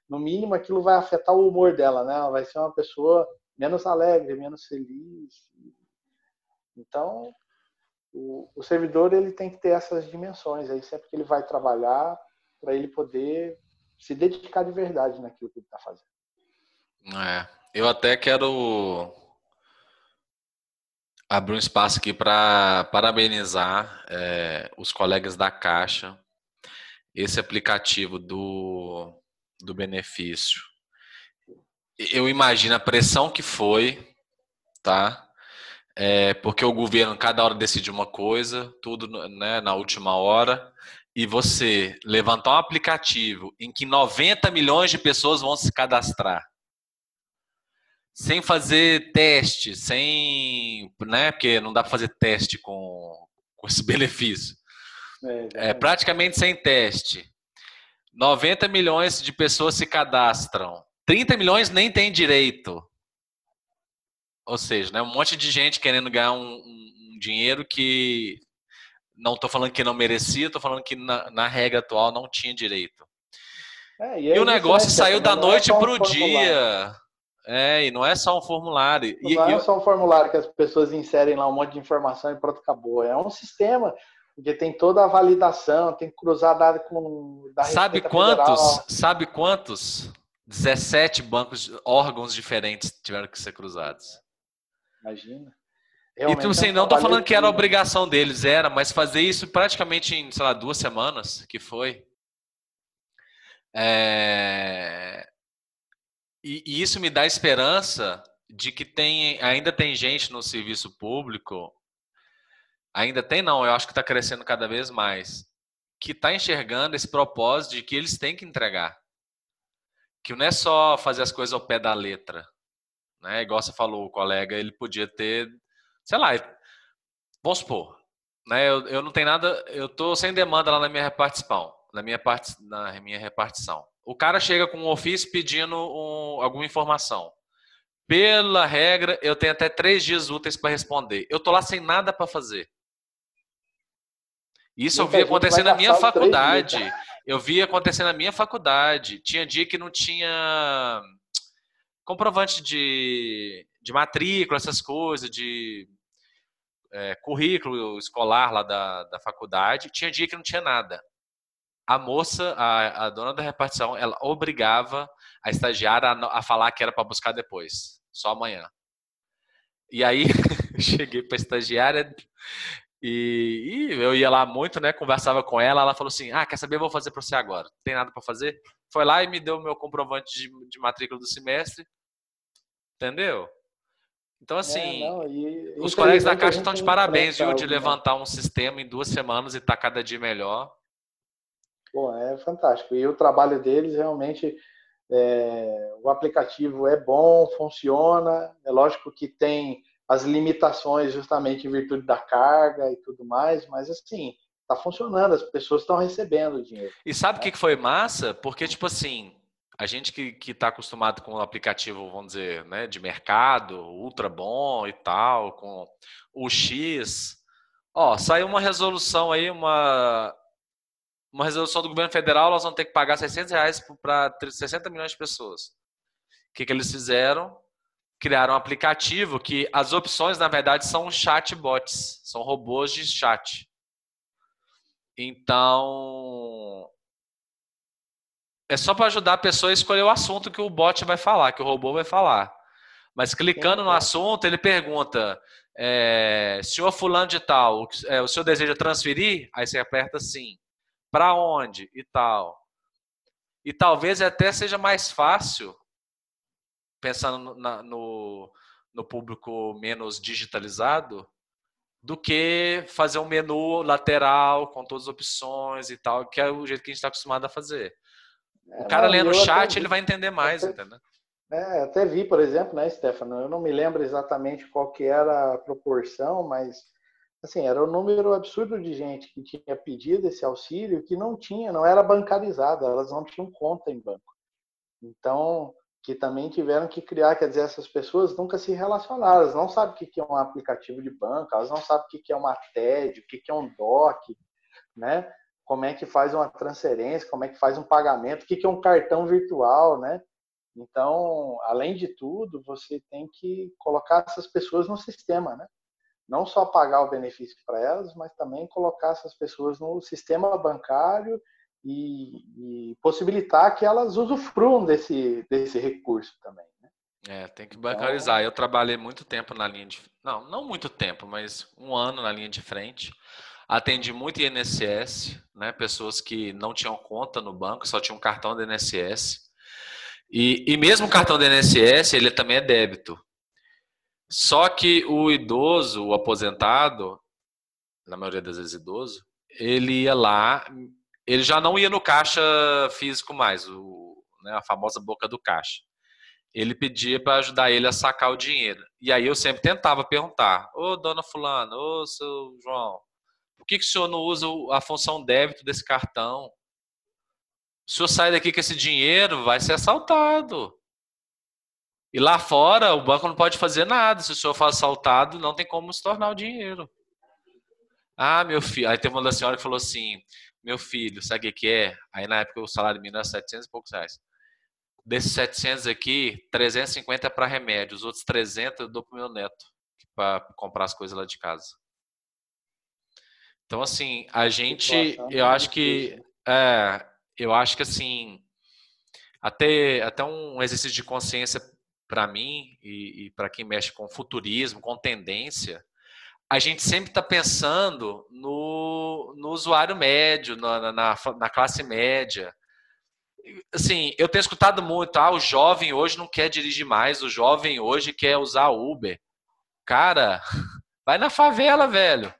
No mínimo aquilo vai afetar o humor dela, né? Ela vai ser uma pessoa menos alegre, menos feliz. Então o, o servidor ele tem que ter essas dimensões aí sempre que ele vai trabalhar para ele poder se dedicar de verdade naquilo que ele está fazendo. É, eu até quero abrir um espaço aqui para parabenizar é, os colegas da Caixa. Esse aplicativo do, do benefício. Eu imagino a pressão que foi, tá? É, porque o governo cada hora decide uma coisa, tudo né, na última hora, e você levantar um aplicativo em que 90 milhões de pessoas vão se cadastrar sem fazer teste, sem, né? Porque não dá para fazer teste com, com esse [LAUGHS] benefício. É, é, praticamente sem teste. 90 milhões de pessoas se cadastram. 30 milhões nem tem direito. Ou seja, né, um monte de gente querendo ganhar um, um dinheiro que não estou falando que não merecia, estou falando que na, na, regra atual não tinha direito. É, e, e o negócio saiu da noite para o dia. É, e não é só um formulário. Não e, é só um formulário que as pessoas inserem lá um monte de informação e pronto, acabou. É um sistema que tem toda a validação, tem que cruzar dado com da Sabe quantos? Federal. Sabe quantos? 17 bancos, órgãos diferentes tiveram que ser cruzados. Imagina. Realmente, e tipo assim, não estou falando que era obrigação deles, era, mas fazer isso praticamente em, sei lá, duas semanas, que foi. É... E, e isso me dá esperança de que tem, ainda tem gente no serviço público, ainda tem não, eu acho que está crescendo cada vez mais, que está enxergando esse propósito de que eles têm que entregar. Que não é só fazer as coisas ao pé da letra. Né? Igual você falou, o colega, ele podia ter, sei lá, vamos supor, né? eu, eu não tenho nada, eu estou sem demanda lá na minha repartição, na minha, part, na minha repartição. O cara chega com um ofício pedindo um, alguma informação. Pela regra, eu tenho até três dias úteis para responder. Eu tô lá sem nada para fazer. Isso eu vi acontecer na minha faculdade. Eu vi acontecer na minha faculdade. Tinha dia que não tinha comprovante de, de matrícula, essas coisas, de é, currículo escolar lá da, da faculdade. Tinha dia que não tinha nada a moça, a, a, dona da repartição, ela obrigava a estagiária a, a falar que era para buscar depois, só amanhã. E aí [LAUGHS] cheguei para a estagiária e, e, eu ia lá muito, né? Conversava com ela, ela falou assim: "Ah, quer saber? Eu vou fazer para você agora. Tem nada para fazer?" Foi lá e me deu o meu comprovante de, de matrícula do semestre. Entendeu? Então, assim, é, não, e, os colegas da Caixa estão de parabéns, viu, de né? levantar um sistema em duas semanas e tá cada dia melhor. Bom, é fantástico. E o trabalho deles realmente, é, o aplicativo é bom, funciona. É lógico que tem as limitações justamente em virtude da carga e tudo mais, mas assim, tá funcionando, as pessoas estão recebendo o dinheiro. E sabe o né? que foi massa? Porque, tipo assim, a gente que está acostumado com o aplicativo, vamos dizer, né, de mercado, ultra bom e tal, com o X, ó, saiu uma resolução aí, uma uma resolução do governo federal, nós vamos ter que pagar 600 reais para 60 milhões de pessoas. O que, que eles fizeram? Criaram um aplicativo que as opções, na verdade, são chatbots, são robôs de chat. Então, é só para ajudar a pessoa a escolher o assunto que o bot vai falar, que o robô vai falar. Mas clicando no assunto, ele pergunta: é, senhor fulano de tal, é, o senhor deseja transferir? Aí você aperta sim. Para onde? E tal. E talvez até seja mais fácil, pensando na, no, no público menos digitalizado, do que fazer um menu lateral com todas as opções e tal, que é o jeito que a gente está acostumado a fazer. O é, cara não, lendo o chat, ele vai entender mais, até, entendeu? É, até vi, por exemplo, né, Stefano, eu não me lembro exatamente qual que era a proporção, mas assim, era um número absurdo de gente que tinha pedido esse auxílio que não tinha, não era bancarizada, elas não tinham conta em banco. Então, que também tiveram que criar, quer dizer, essas pessoas nunca se relacionaram, elas não sabem o que é um aplicativo de banco, elas não sabem o que é uma TED, o que é um DOC, né? Como é que faz uma transferência, como é que faz um pagamento, o que é um cartão virtual, né? Então, além de tudo, você tem que colocar essas pessoas no sistema, né? Não só pagar o benefício para elas, mas também colocar essas pessoas no sistema bancário e, e possibilitar que elas usufruam desse, desse recurso também. Né? É, tem que bancarizar. Então... Eu trabalhei muito tempo na linha de. Não, não muito tempo, mas um ano na linha de frente. Atendi muito INSS, né? Pessoas que não tinham conta no banco, só tinham cartão do INSS. E, e mesmo o cartão do INSS, ele também é débito. Só que o idoso, o aposentado, na maioria das vezes idoso, ele ia lá, ele já não ia no caixa físico mais, o, né, a famosa boca do caixa. Ele pedia para ajudar ele a sacar o dinheiro. E aí eu sempre tentava perguntar: Ô dona Fulano, ô seu João, por que, que o senhor não usa a função débito desse cartão? O senhor sai daqui com esse dinheiro, vai ser assaltado. E lá fora, o banco não pode fazer nada. Se o senhor for assaltado, não tem como se tornar o dinheiro. Ah, meu filho. Aí tem uma da senhora que falou assim: Meu filho, sabe o que é? Aí na época o salário mínimo era 700 e poucos reais. Desses 700 aqui, 350 é para remédio. Os outros 300 eu dou pro meu neto para comprar as coisas lá de casa. Então, assim, a gente, eu acho que é, eu acho que assim, até, até um exercício de consciência para mim e, e para quem mexe com futurismo, com tendência, a gente sempre está pensando no, no usuário médio, na, na, na, classe média. Assim, eu tenho escutado muito, ah, o jovem hoje não quer dirigir mais, o jovem hoje quer usar Uber. Cara, [LAUGHS] vai na favela, velho.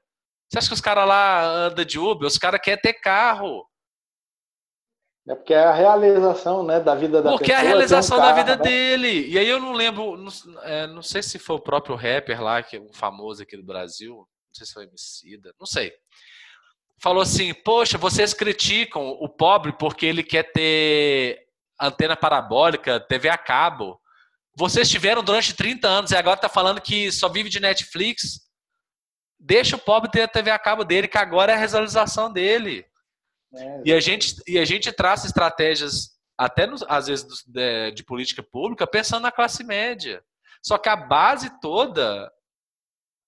Você acha que os caras lá andam de Uber? Os caras querem ter carro. É porque é a realização né, da vida da porque pessoa. Porque é a realização um da vida né? dele. E aí eu não lembro, não, é, não, sei se foi o próprio rapper lá, que é um famoso aqui do Brasil, não sei se foi Emicida, não sei. Falou assim, poxa, vocês criticam o pobre porque ele quer ter antena parabólica, TV a cabo. Vocês tiveram durante 30 anos e agora tá falando que só vive de Netflix. Deixa o pobre ter a TV a cabo dele, que agora é a realização dele. É, e, a gente, e a gente traça estratégias, até nos, às vezes de, de política pública, pensando na classe média. Só que a base toda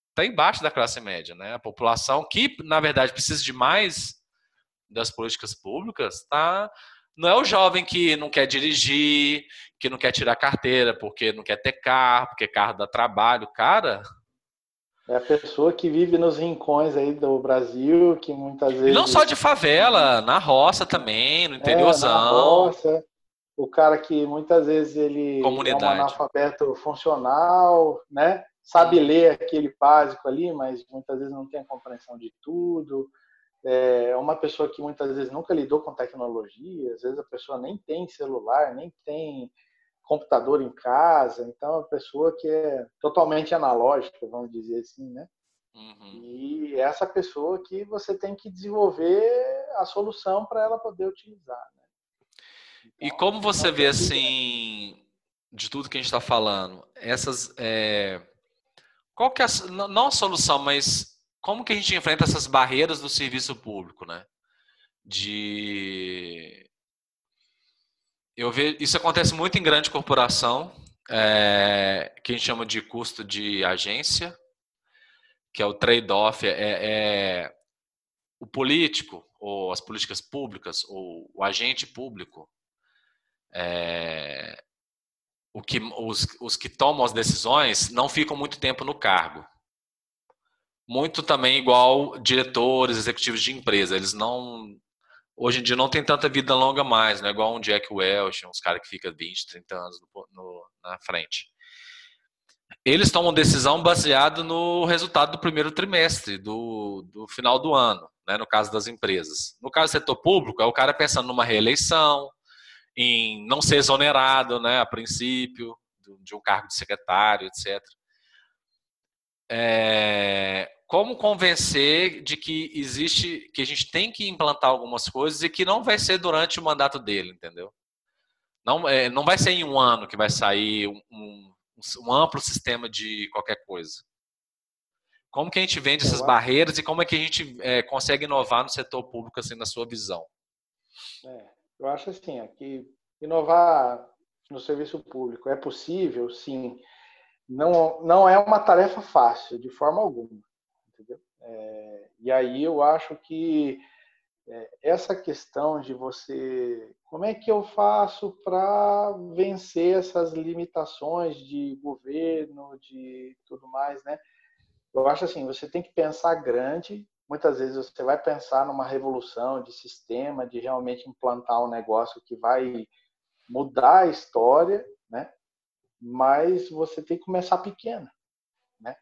está embaixo da classe média, né? A população que, na verdade, precisa de mais das políticas públicas, tá? Não é o jovem que não quer dirigir, que não quer tirar carteira porque não quer ter carro, porque carro dá trabalho. Cara, é a pessoa que vive nos rincões aí do Brasil, que muitas vezes. Não só de favela, na roça também, no interiorzão. É, na roça. O cara que muitas vezes ele Comunidade. é um analfabeto funcional, né? Sabe ler aquele básico ali, mas muitas vezes não tem a compreensão de tudo. É uma pessoa que muitas vezes nunca lidou com tecnologia, às vezes a pessoa nem tem celular, nem tem computador em casa, então é uma pessoa que é totalmente analógica, vamos dizer assim, né? Uhum. E é essa pessoa que você tem que desenvolver a solução para ela poder utilizar. Né? Então, e como você vê assim, de tudo que a gente está falando, essas, é... qual que é a, não a solução, mas como que a gente enfrenta essas barreiras do serviço público, né? De eu vejo, isso acontece muito em grande corporação, é, que a gente chama de custo de agência, que é o trade-off. É, é, o político, ou as políticas públicas, ou o agente público, é, o que, os, os que tomam as decisões não ficam muito tempo no cargo. Muito também igual diretores, executivos de empresa. Eles não. Hoje em dia não tem tanta vida longa mais, não é igual um Jack Welch, uns caras que ficam 20, 30 anos no, no, na frente. Eles tomam decisão baseado no resultado do primeiro trimestre, do, do final do ano, né, no caso das empresas. No caso do setor público, é o cara pensando numa reeleição, em não ser exonerado, né, a princípio, de um cargo de secretário, etc. É, como convencer de que existe, que a gente tem que implantar algumas coisas e que não vai ser durante o mandato dele, entendeu? Não, é, não vai ser em um ano que vai sair um, um, um amplo sistema de qualquer coisa. Como que a gente vende essas barreiras e como é que a gente é, consegue inovar no setor público, assim, na sua visão? É, eu acho assim, que inovar no serviço público é possível, sim. Não, não é uma tarefa fácil, de forma alguma. É, e aí eu acho que é, essa questão de você. Como é que eu faço para vencer essas limitações de governo, de tudo mais, né? Eu acho assim, você tem que pensar grande, Muitas vezes você vai pensar numa revolução de sistema, de realmente implantar um negócio que vai mudar a história, né? Mas você tem que começar pequeno, né?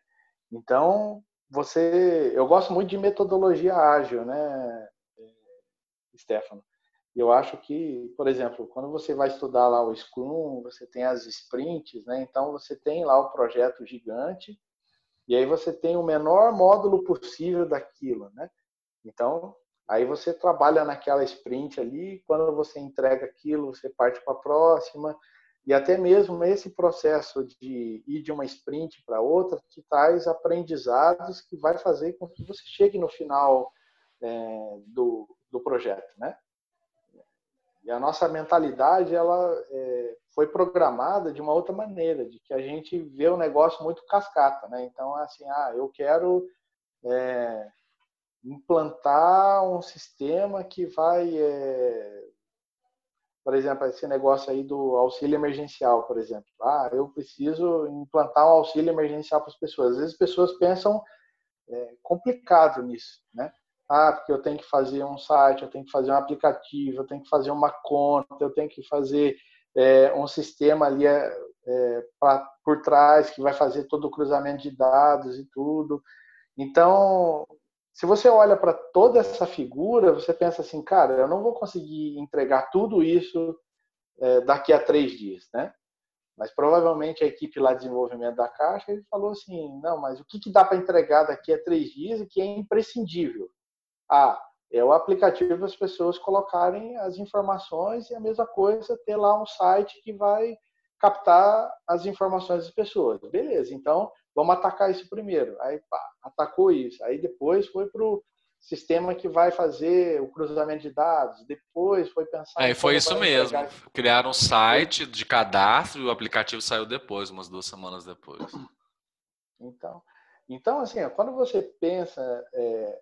Então, você, eu gosto muito de metodologia ágil, né, Stefano? Eu acho que, por exemplo, quando você vai estudar lá o Scrum, você tem as sprints, né? Então você tem lá o projeto gigante e aí você tem o menor módulo possível daquilo, né? Então, aí você trabalha naquela sprint ali, quando você entrega aquilo, você parte para a próxima, e até mesmo esse processo de ir de uma sprint para outra te traz aprendizados que vai fazer com que você chegue no final é, do, do projeto, né? E a nossa mentalidade, ela é, foi programada de uma outra maneira, de que a gente vê o negócio muito cascata, né? Então, assim, ah, eu quero é, implantar um sistema que vai, é, por exemplo, esse negócio aí do auxílio emergencial, por exemplo. Ah, eu preciso implantar um auxílio emergencial para as pessoas. Às vezes as pessoas pensam é, complicado nisso, né? Ah, porque eu tenho que fazer um site, eu tenho que fazer um aplicativo, eu tenho que fazer uma conta, eu tenho que fazer é, um sistema ali é, é, pra, por trás que vai fazer todo o cruzamento de dados e tudo. Então, se você olha para toda essa figura, você pensa assim, cara, eu não vou conseguir entregar tudo isso é, daqui a três dias, né? Mas provavelmente a equipe lá de desenvolvimento da Caixa ele falou assim, não, mas o que, que dá para entregar daqui a três dias e que é imprescindível? Ah, é o aplicativo as pessoas colocarem as informações e a mesma coisa ter lá um site que vai captar as informações das pessoas. Beleza, então vamos atacar isso primeiro. Aí pá, atacou isso. Aí depois foi para o sistema que vai fazer o cruzamento de dados. Depois foi pensar. É, foi isso mesmo. Criaram um site de cadastro e o aplicativo saiu depois, umas duas semanas depois. Então, então assim, quando você pensa é,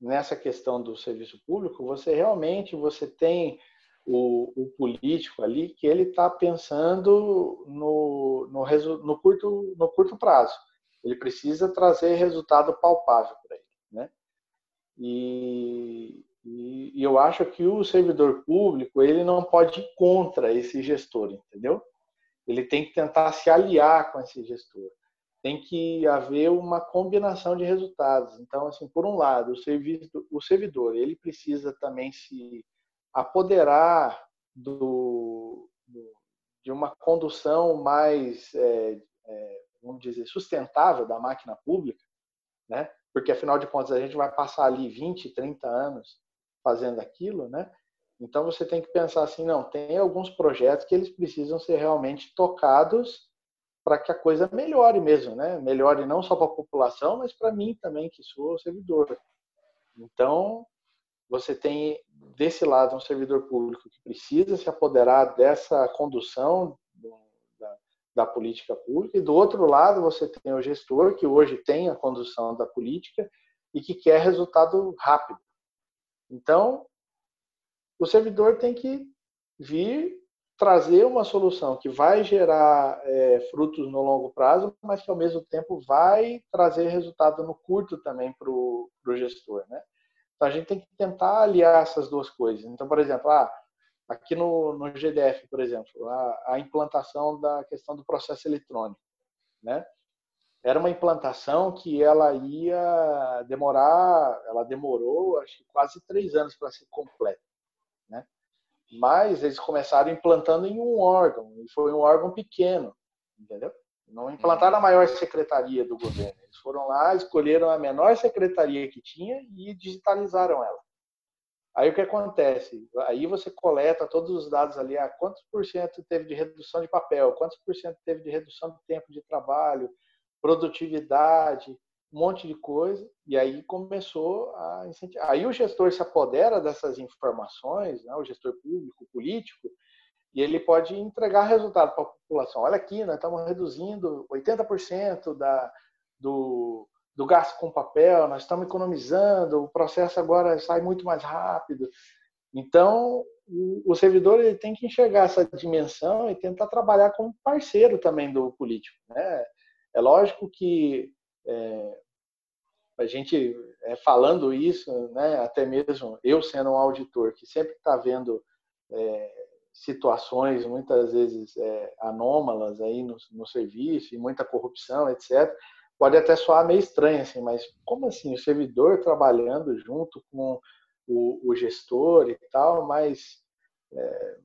nessa questão do serviço público, você realmente você tem o, o político ali que ele está pensando no, no, no, curto, no curto prazo. Ele precisa trazer resultado palpável para ele. Né? E, e, e eu acho que o servidor público ele não pode ir contra esse gestor, entendeu? Ele tem que tentar se aliar com esse gestor tem que haver uma combinação de resultados. Então, assim, por um lado, o, serviço, o servidor ele precisa também se apoderar do, do de uma condução mais, é, é, vamos dizer, sustentável da máquina pública, né? Porque afinal de contas a gente vai passar ali 20, 30 anos fazendo aquilo, né? Então você tem que pensar assim, não, tem alguns projetos que eles precisam ser realmente tocados para que a coisa melhore mesmo, né? Melhore não só para a população, mas para mim também, que sou servidor. Então, você tem desse lado um servidor público que precisa se apoderar dessa condução da, política pública, e do outro lado você tem o gestor que hoje tem a condução da política e que quer resultado rápido, Então, o servidor tem que vir trazer uma solução que vai gerar é, frutos no longo prazo, mas que ao mesmo tempo vai trazer resultado no curto também para o gestor, né? Então a gente tem que tentar aliar essas duas coisas. Então, por exemplo, ah, aqui no, no GDF, por exemplo, a, a implantação da questão do processo eletrônico, né? Era uma implantação que ela ia demorar, ela demorou acho que quase três anos para ser completa, né? Mas eles começaram implantando em um órgão, e foi um órgão pequeno, entendeu? Não implantaram a maior secretaria do governo. Eles foram lá, escolheram a menor secretaria que tinha e digitalizaram ela. Aí o que acontece? Aí você coleta todos os dados ali, ah, quantos por cento teve de redução de papel, quantos por cento teve de redução de tempo de trabalho, produtividade, um monte de coisa, e aí começou a incentivar. Aí o gestor se apodera dessas informações, né, o gestor público, político, e ele pode entregar resultado para a população. Olha aqui, nós estamos reduzindo 80% da, do, do gasto com papel, nós estamos economizando, o processo agora sai muito mais rápido. Então, o, servidor ele tem que enxergar essa dimensão e tentar trabalhar como parceiro também do político. Né? É lógico que é, a gente é, falando isso, né, até mesmo eu sendo um auditor que sempre está vendo é, situações muitas vezes é, anômalas aí no, no, serviço e muita corrupção, etc. Pode até soar meio estranho assim, mas como assim o servidor trabalhando junto com o, o gestor e tal, mas é,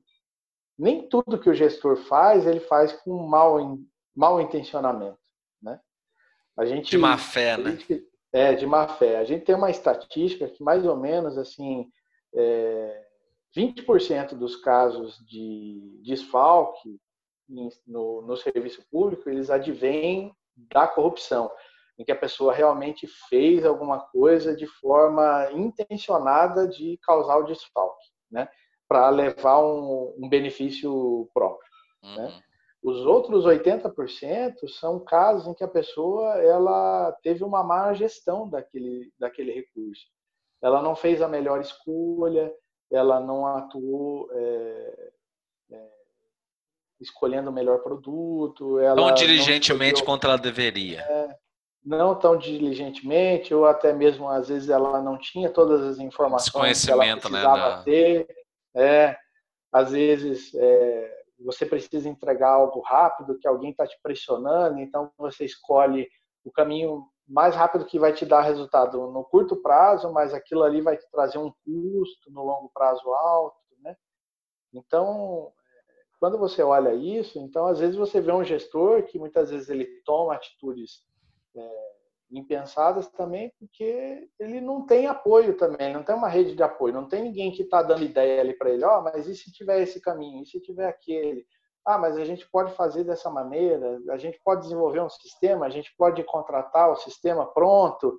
nem tudo que o gestor faz ele faz com mal, mal intencionamento, né? A gente de má fé, né? É, de má fé. A gente tem uma estatística que mais ou menos assim, é, 20% dos casos de desfalque no, no serviço público, eles advêm da corrupção, em que a pessoa realmente fez alguma coisa de forma intencionada de causar o desfalque, né? Para levar um, um, benefício próprio, né? uhum. né? Os outros 80% são casos em que a pessoa ela teve uma má gestão daquele, daquele recurso. Ela não fez a melhor escolha, ela não atuou é, é, escolhendo o melhor produto. Ela tão diligentemente quanto ela deveria. É, não tão diligentemente, ou até mesmo às vezes ela não tinha todas as informações que ela né, precisava né, da... ter. É, às vezes é, você precisa entregar algo rápido, que alguém está te pressionando, então você escolhe o caminho mais rápido que vai te dar resultado no curto prazo, mas aquilo ali vai te trazer um custo no longo prazo alto, né? Então, quando você olha isso, então às vezes você vê um gestor que muitas vezes ele toma atitudes é, impensadas também porque ele não tem apoio também, não tem uma rede de apoio, não tem ninguém que está dando ideia ali para ele, ó, oh, mas e se tiver esse caminho, e se tiver aquele? Ah, mas a gente pode fazer dessa maneira, a gente pode desenvolver um sistema, a gente pode contratar o sistema pronto,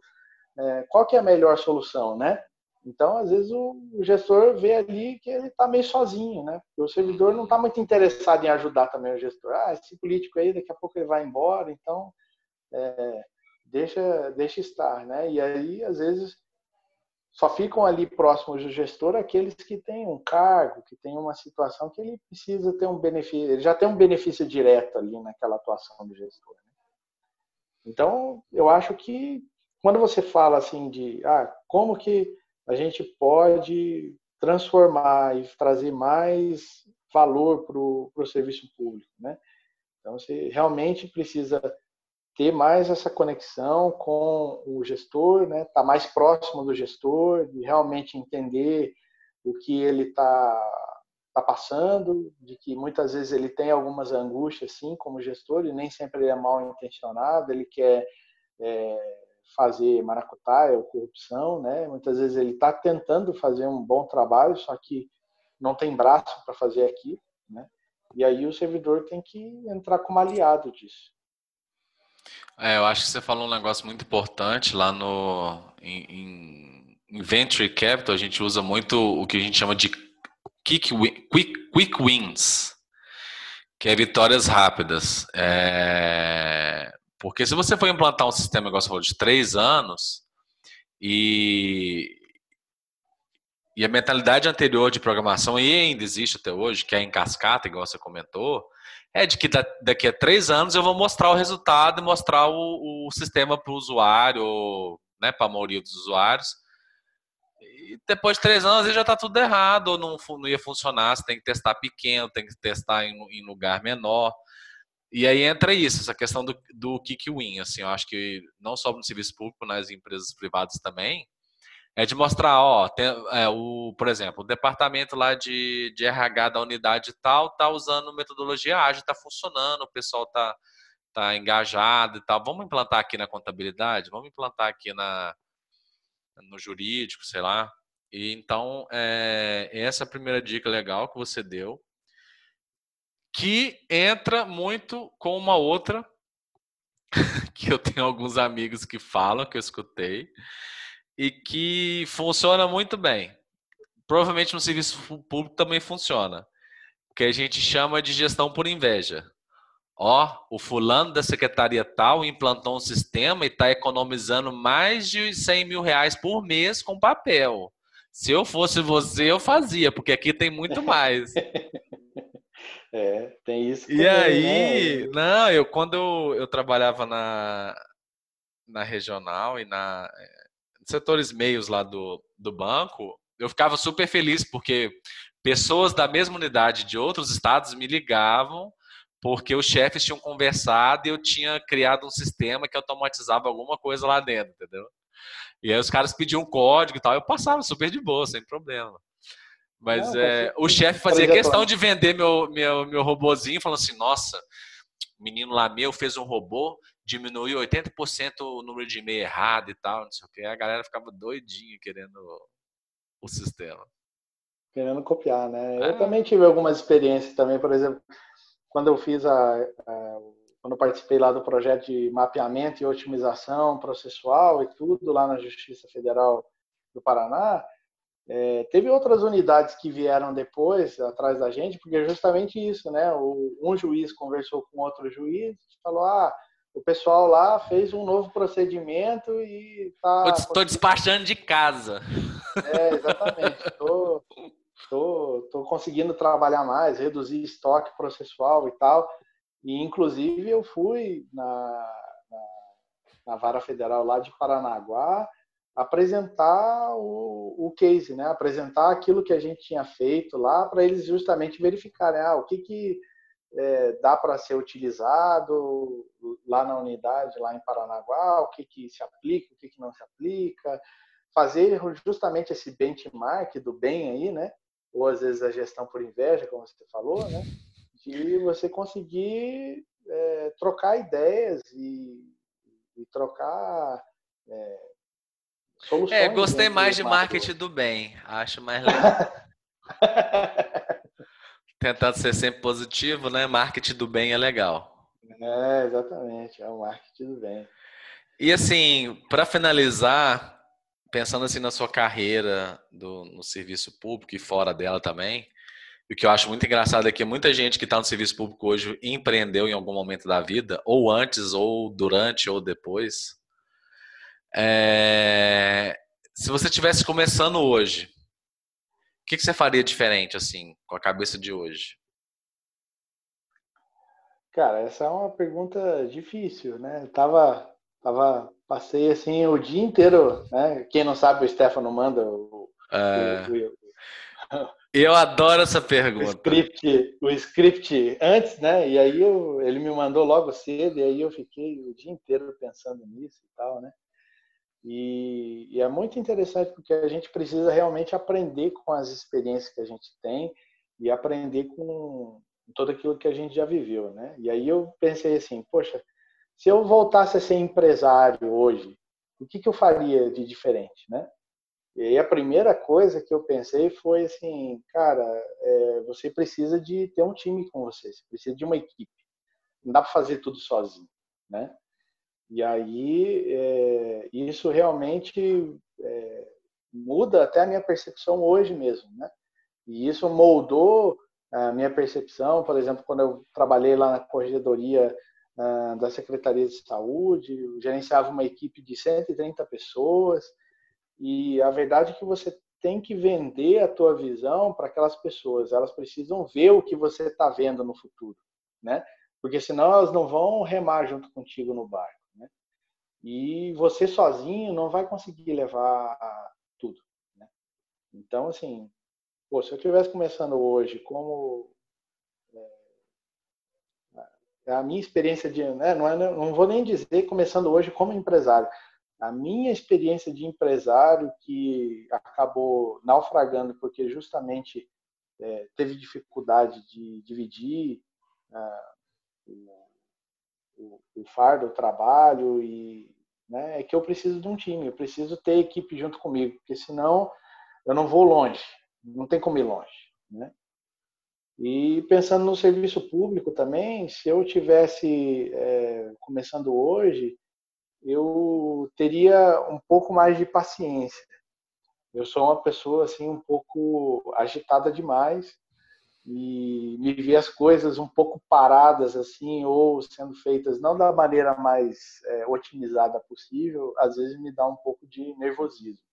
é, qual que é a melhor solução, né? Então, às vezes, o, gestor vê ali que ele está meio sozinho, né? Porque o servidor não está muito interessado em ajudar também o gestor. Ah, esse político aí, daqui a pouco ele vai embora, então é, deixa, deixa estar, né? E aí, às vezes, só ficam ali próximos do gestor aqueles que têm um cargo, que têm uma situação que ele precisa ter um benefício, ele já tem um benefício direto ali naquela atuação do gestor. Né? Então, eu acho que quando você fala assim de ah, como que a gente pode transformar e trazer mais valor para o serviço público, né? Então, você realmente precisa ter mais essa conexão com o gestor, né? Tá mais próximo do gestor, de realmente entender o que ele está tá passando, de que muitas vezes ele tem algumas angústias, sim, como gestor, e nem sempre ele é mal intencionado, ele quer é, fazer maracutaia ou corrupção, né? Muitas vezes ele está tentando fazer um bom trabalho, só que não tem braço para fazer aquilo, né? E aí o servidor tem que entrar como aliado disso. É, eu acho que você falou um negócio muito importante lá no em, em Venture Capital, a gente usa muito o que a gente chama de quick, quick, quick wins, que é vitórias rápidas. É, porque se você for implantar um sistema, igual você falou, de três anos, e e a mentalidade anterior de programação, e ainda existe até hoje, que é em cascata, igual você comentou, é de que daqui a três anos eu vou mostrar o resultado e mostrar o, o sistema para o usuário, né, para a maioria dos usuários. E depois de três anos ele já está tudo errado, ou não, não ia funcionar, você tem que testar pequeno, tem que testar em, em lugar menor. E aí entra isso, essa questão do, do kick win, assim, eu acho que não só no serviço público, nas empresas privadas também, é de mostrar, ó, tem, é, o, por exemplo, o departamento lá de, de RH da unidade tal tá usando metodologia ágil, tá funcionando, o pessoal tá, tá engajado e tal. Vamos implantar aqui na contabilidade, vamos implantar aqui na, no jurídico, sei lá. E então, é, essa é a primeira dica legal que você deu, que entra muito com uma outra, [LAUGHS] que eu tenho alguns amigos que falam, que eu escutei, e que funciona muito bem. Provavelmente no serviço público também funciona, que a gente chama de gestão por inveja. Ó, o fulano da secretaria tal implantou um sistema e está economizando mais de 100 mil reais por mês com papel. Se eu fosse você, eu fazia, porque aqui tem muito [LAUGHS] mais. É, tem isso. E aí, né? não, eu quando eu, eu trabalhava na, na regional e na setores meios lá do, do banco, eu ficava super feliz porque pessoas da mesma unidade de outros estados me ligavam porque os chefes tinham conversado e eu tinha criado um sistema que automatizava alguma coisa lá dentro, entendeu? E aí os caras pediam um código e tal, eu passava super de boa, sem problema. Mas Não, é, o chefe fazia questão de vender meu, meu, meu robozinho, falando assim, nossa, o menino lá meu fez um robô diminuiu 80% o número de e-mail errado e tal, não sei o que. A galera ficava doidinha querendo o sistema. Querendo copiar, né? É. Eu também tive algumas experiências também, por exemplo, quando eu fiz a, a quando eu participei lá do projeto de mapeamento e otimização processual e tudo lá na Justiça Federal do Paraná, é, teve outras unidades que vieram depois, atrás da gente, porque é justamente isso, né? O, um juiz conversou com outro juiz, falou, ah, o pessoal lá fez um novo procedimento e tá. Estou despachando de casa. É, exatamente. [LAUGHS] Estou tô, tô conseguindo trabalhar mais, reduzir estoque processual e tal. E, inclusive, eu fui na, na, na Vara Federal lá de Paranaguá apresentar o, o case, né? apresentar aquilo que a gente tinha feito lá para eles justamente verificarem ah, o que, que é, dá para ser utilizado lá na unidade, lá em Paranaguá, o que, que se aplica, o que, que não se aplica, fazer justamente esse benchmark do bem aí, né? Ou às vezes a gestão por inveja, como você falou, né? De você conseguir é, trocar ideias e, e trocar é, soluções. É, gostei mais de marketing do bem. Acho mais [LAUGHS] legal. Tentando ser sempre positivo, né? Marketing do bem é legal. É, exatamente. É o marketing do bem. E assim, para finalizar, pensando assim na sua carreira do, no serviço público e fora dela também, o que eu acho muito engraçado é que muita gente que está no serviço público hoje empreendeu em algum momento da vida, ou antes, ou durante, ou depois. É... Se você estivesse começando hoje, que, que você faria diferente, assim, com a cabeça de hoje? Cara, essa é uma pergunta difícil, né? Eu tava, tava, passei assim o dia inteiro, né? Quem não sabe, o Stefano manda o, é... o, o, eu adoro essa pergunta. O script, o script antes, né? E aí eu, ele me mandou logo cedo, e aí eu fiquei o dia inteiro pensando nisso e tal, né? E, e, é muito interessante porque a gente precisa realmente aprender com as experiências que a gente tem e aprender com tudo aquilo que a gente já viveu, né? E aí eu pensei assim, poxa, se eu voltasse a ser empresário hoje, o que, que eu faria de diferente, né? E aí a primeira coisa que eu pensei foi assim, cara, é, você precisa de ter um time com você, você precisa de uma equipe. Não dá para fazer tudo sozinho, né? E aí, é, isso realmente é, muda até a minha percepção hoje mesmo, né? E isso moldou a minha percepção, por exemplo, quando eu trabalhei lá na corregedoria uh, da Secretaria de Saúde, eu gerenciava uma equipe de 130 pessoas, e a verdade é que você tem que vender a tua visão para aquelas pessoas. Elas precisam ver o que você está vendo no futuro, né? Porque senão elas não vão remar junto contigo no né? E você sozinho não vai conseguir levar tudo, né? Então, assim, pô, se eu estivesse começando hoje como é, a minha experiência de, né, não, é, não vou nem dizer começando hoje como empresário, a minha experiência de empresário que acabou naufragando porque justamente é, teve dificuldade de dividir ah, o, o, fardo, o trabalho e né, é que eu preciso de um time, eu preciso ter equipe junto comigo, porque senão eu não vou longe, não tem como ir longe, né? E pensando no serviço público também, se eu tivesse é, começando hoje, eu teria um pouco mais de paciência. Eu sou uma pessoa assim um pouco agitada demais e me vi as coisas um pouco paradas assim ou sendo feitas não da maneira mais é, otimizada possível, às vezes me dá um pouco de nervosismo,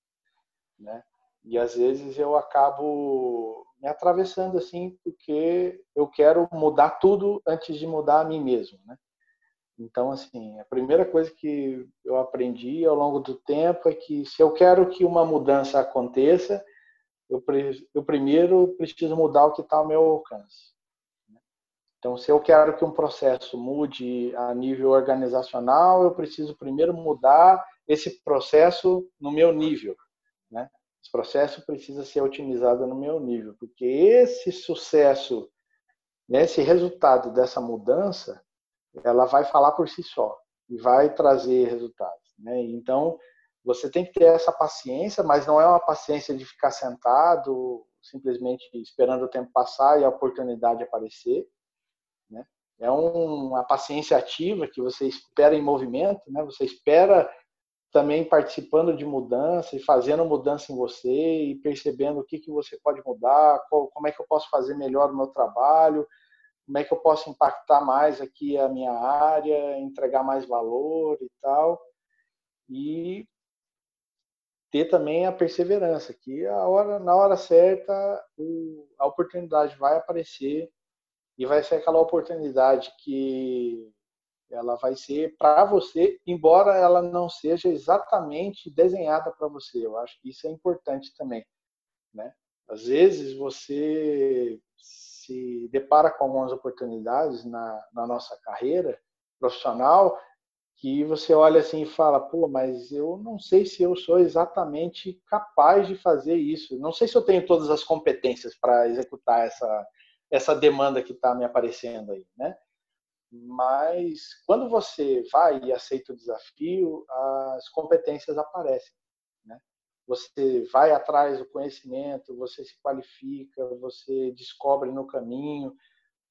né? E às vezes eu acabo me atravessando assim porque eu quero mudar tudo antes de mudar a mim mesmo, né? Então, assim, a primeira coisa que eu aprendi ao longo do tempo é que se eu quero que uma mudança aconteça, eu, eu primeiro preciso mudar o que está ao meu alcance. Né? Então, se eu quero que um processo mude a nível organizacional, eu preciso primeiro mudar esse processo no meu nível. Né? Esse processo precisa ser otimizado no meu nível, porque esse sucesso, né, esse resultado dessa mudança, ela vai falar por si só e vai trazer resultados. Né? Então, você tem que ter essa paciência, mas não é uma paciência de ficar sentado, simplesmente esperando o tempo passar e a oportunidade aparecer. Né? É uma paciência ativa que você espera em movimento, né? você espera também participando de mudança e fazendo mudança em você e percebendo o que, que você pode mudar, qual, como é que eu posso fazer melhor o meu trabalho, como é que eu posso impactar mais aqui a minha área, entregar mais valor e tal. E ter também a perseverança, que a hora, na hora certa o, a oportunidade vai aparecer e vai ser aquela oportunidade que ela vai ser para você, embora ela não seja exatamente desenhada para você. Eu acho que isso é importante também, né? Às vezes você se depara com algumas oportunidades na, na nossa carreira profissional que você olha assim e fala, pô, mas eu não sei se eu sou exatamente capaz de fazer isso. Não sei se eu tenho todas as competências para executar essa, essa demanda que está me aparecendo aí, né? Mas quando você vai e aceita o desafio, as competências aparecem você vai atrás do conhecimento, você se qualifica, você descobre no caminho,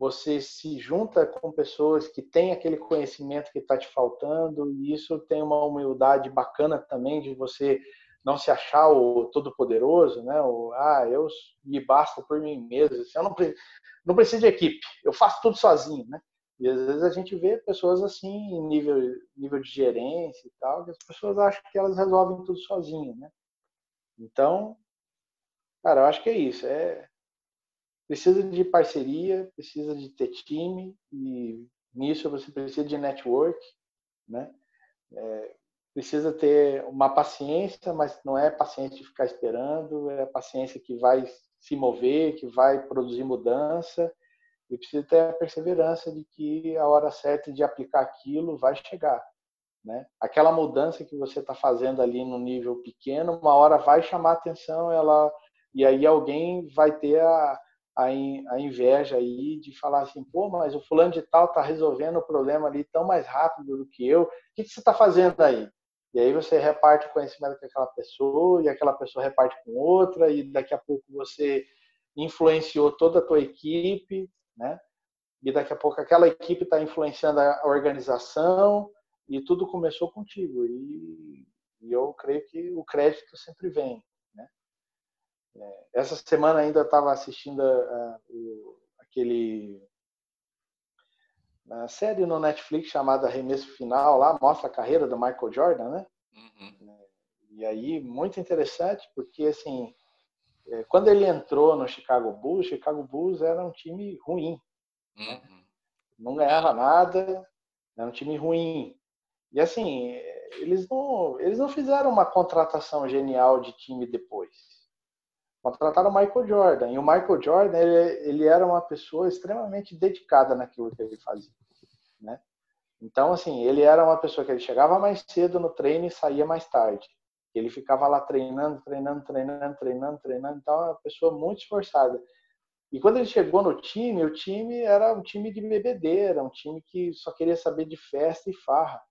você se junta com pessoas que têm aquele conhecimento que está te faltando, e isso tem uma humildade bacana também de você não se achar o todo-poderoso, né? O, ah, eu me basta por mim mesmo, eu não, não preciso de equipe, eu faço tudo sozinho, né? E às vezes a gente vê pessoas assim, em nível, nível de gerência e tal, que as pessoas acham que elas resolvem tudo sozinho, né? Então, cara, eu acho que é isso. É, precisa de parceria, precisa de ter time e nisso você precisa de network, né? É, precisa ter uma paciência, mas não é paciência de ficar esperando, é paciência que vai se mover, que vai produzir mudança e precisa ter a perseverança de que a hora certa de aplicar aquilo vai chegar. Né? Aquela mudança que você está fazendo ali no nível pequeno, uma hora vai chamar atenção, ela e aí alguém vai ter a, a, a inveja aí de falar assim, pô, mas o fulano de tal está resolvendo o problema ali tão mais rápido do que eu, o que, que você está fazendo aí? E aí você reparte o conhecimento com aquela pessoa, e aquela pessoa reparte com outra, e daqui a pouco você influenciou toda a tua equipe, né? E daqui a pouco aquela equipe está influenciando a organização, e tudo começou contigo. E, e eu creio que o crédito sempre vem. Né? É, essa semana ainda estava assistindo a, a, o, aquele a série no Netflix chamada Remesso Final, lá mostra a carreira do Michael Jordan, né? Uhum. É, e aí, muito interessante, porque assim, é, quando ele entrou no Chicago Bulls, Chicago Bulls era um time ruim. Né? Uhum. Não ganhava nada, era um time ruim. E assim, eles não, eles não fizeram uma contratação genial de time depois. Contrataram o Michael Jordan. E o Michael Jordan, ele, ele era uma pessoa extremamente dedicada naquilo que ele fazia. Né? Então, assim, ele era uma pessoa que ele chegava mais cedo no treino e saía mais tarde. Ele ficava lá treinando, treinando, treinando, treinando, treinando. Então, é uma pessoa muito esforçada. E quando ele chegou no time, o time era um time de bebedeira, um time que só queria saber de festa e farra.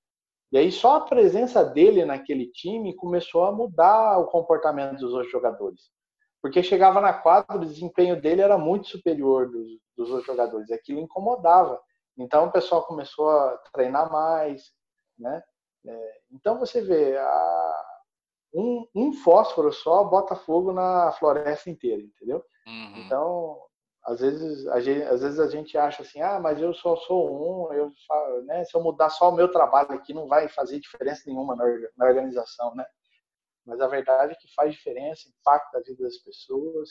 E aí só a presença dele naquele time começou a mudar o comportamento dos outros jogadores. Porque chegava na quadra, o desempenho dele era muito superior dos, dos outros jogadores. Aquilo incomodava. Então o pessoal começou a treinar mais, né? É, então você vê, a, um, um, fósforo só bota fogo na floresta inteira, entendeu? Uhum. Então, às vezes, a gente, às vezes a gente acha assim, ah, mas eu só sou um, eu, né, se eu mudar só o meu trabalho aqui não vai fazer diferença nenhuma na, na organização, né? Mas a verdade é que faz diferença, impacta a vida das pessoas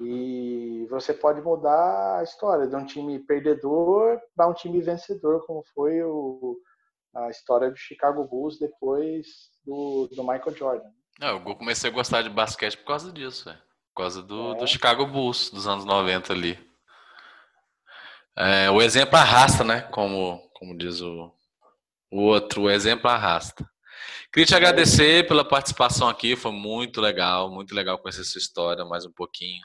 e você pode mudar a história de um time perdedor para um time vencedor, como foi o, a história do Chicago Bulls depois do, do Michael Jordan. É, eu comecei a gostar de basquete por causa disso, véio. por causa do, é. do Chicago Bulls dos anos 90 ali. É, o exemplo arrasta, né? Como, como diz o, o outro, o exemplo arrasta. Queria te agradecer pela participação aqui, foi muito legal, muito legal conhecer sua história mais um pouquinho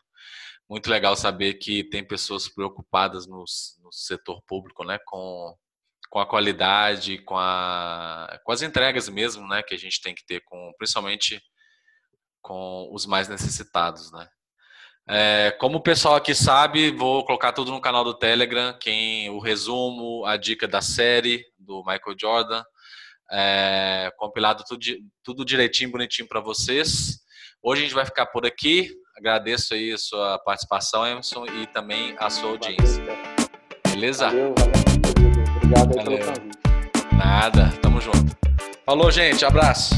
muito legal saber que tem pessoas preocupadas no, no setor público, né, com, com a qualidade, com, a, com as entregas mesmo, né, que a gente tem que ter, com, principalmente com os mais necessitados, né. É, como o pessoal aqui sabe, vou colocar tudo no canal do Telegram, quem o resumo, a dica da série do Michael Jordan, é, compilado tudo, tudo direitinho, bonitinho para vocês. Hoje a gente vai ficar por aqui. Agradeço aí a sua participação, Emerson, e também a sua audiência. Beleza? Valeu, valeu. Obrigado valeu. pelo convite. Nada, tamo junto. Falou, gente. Abraço.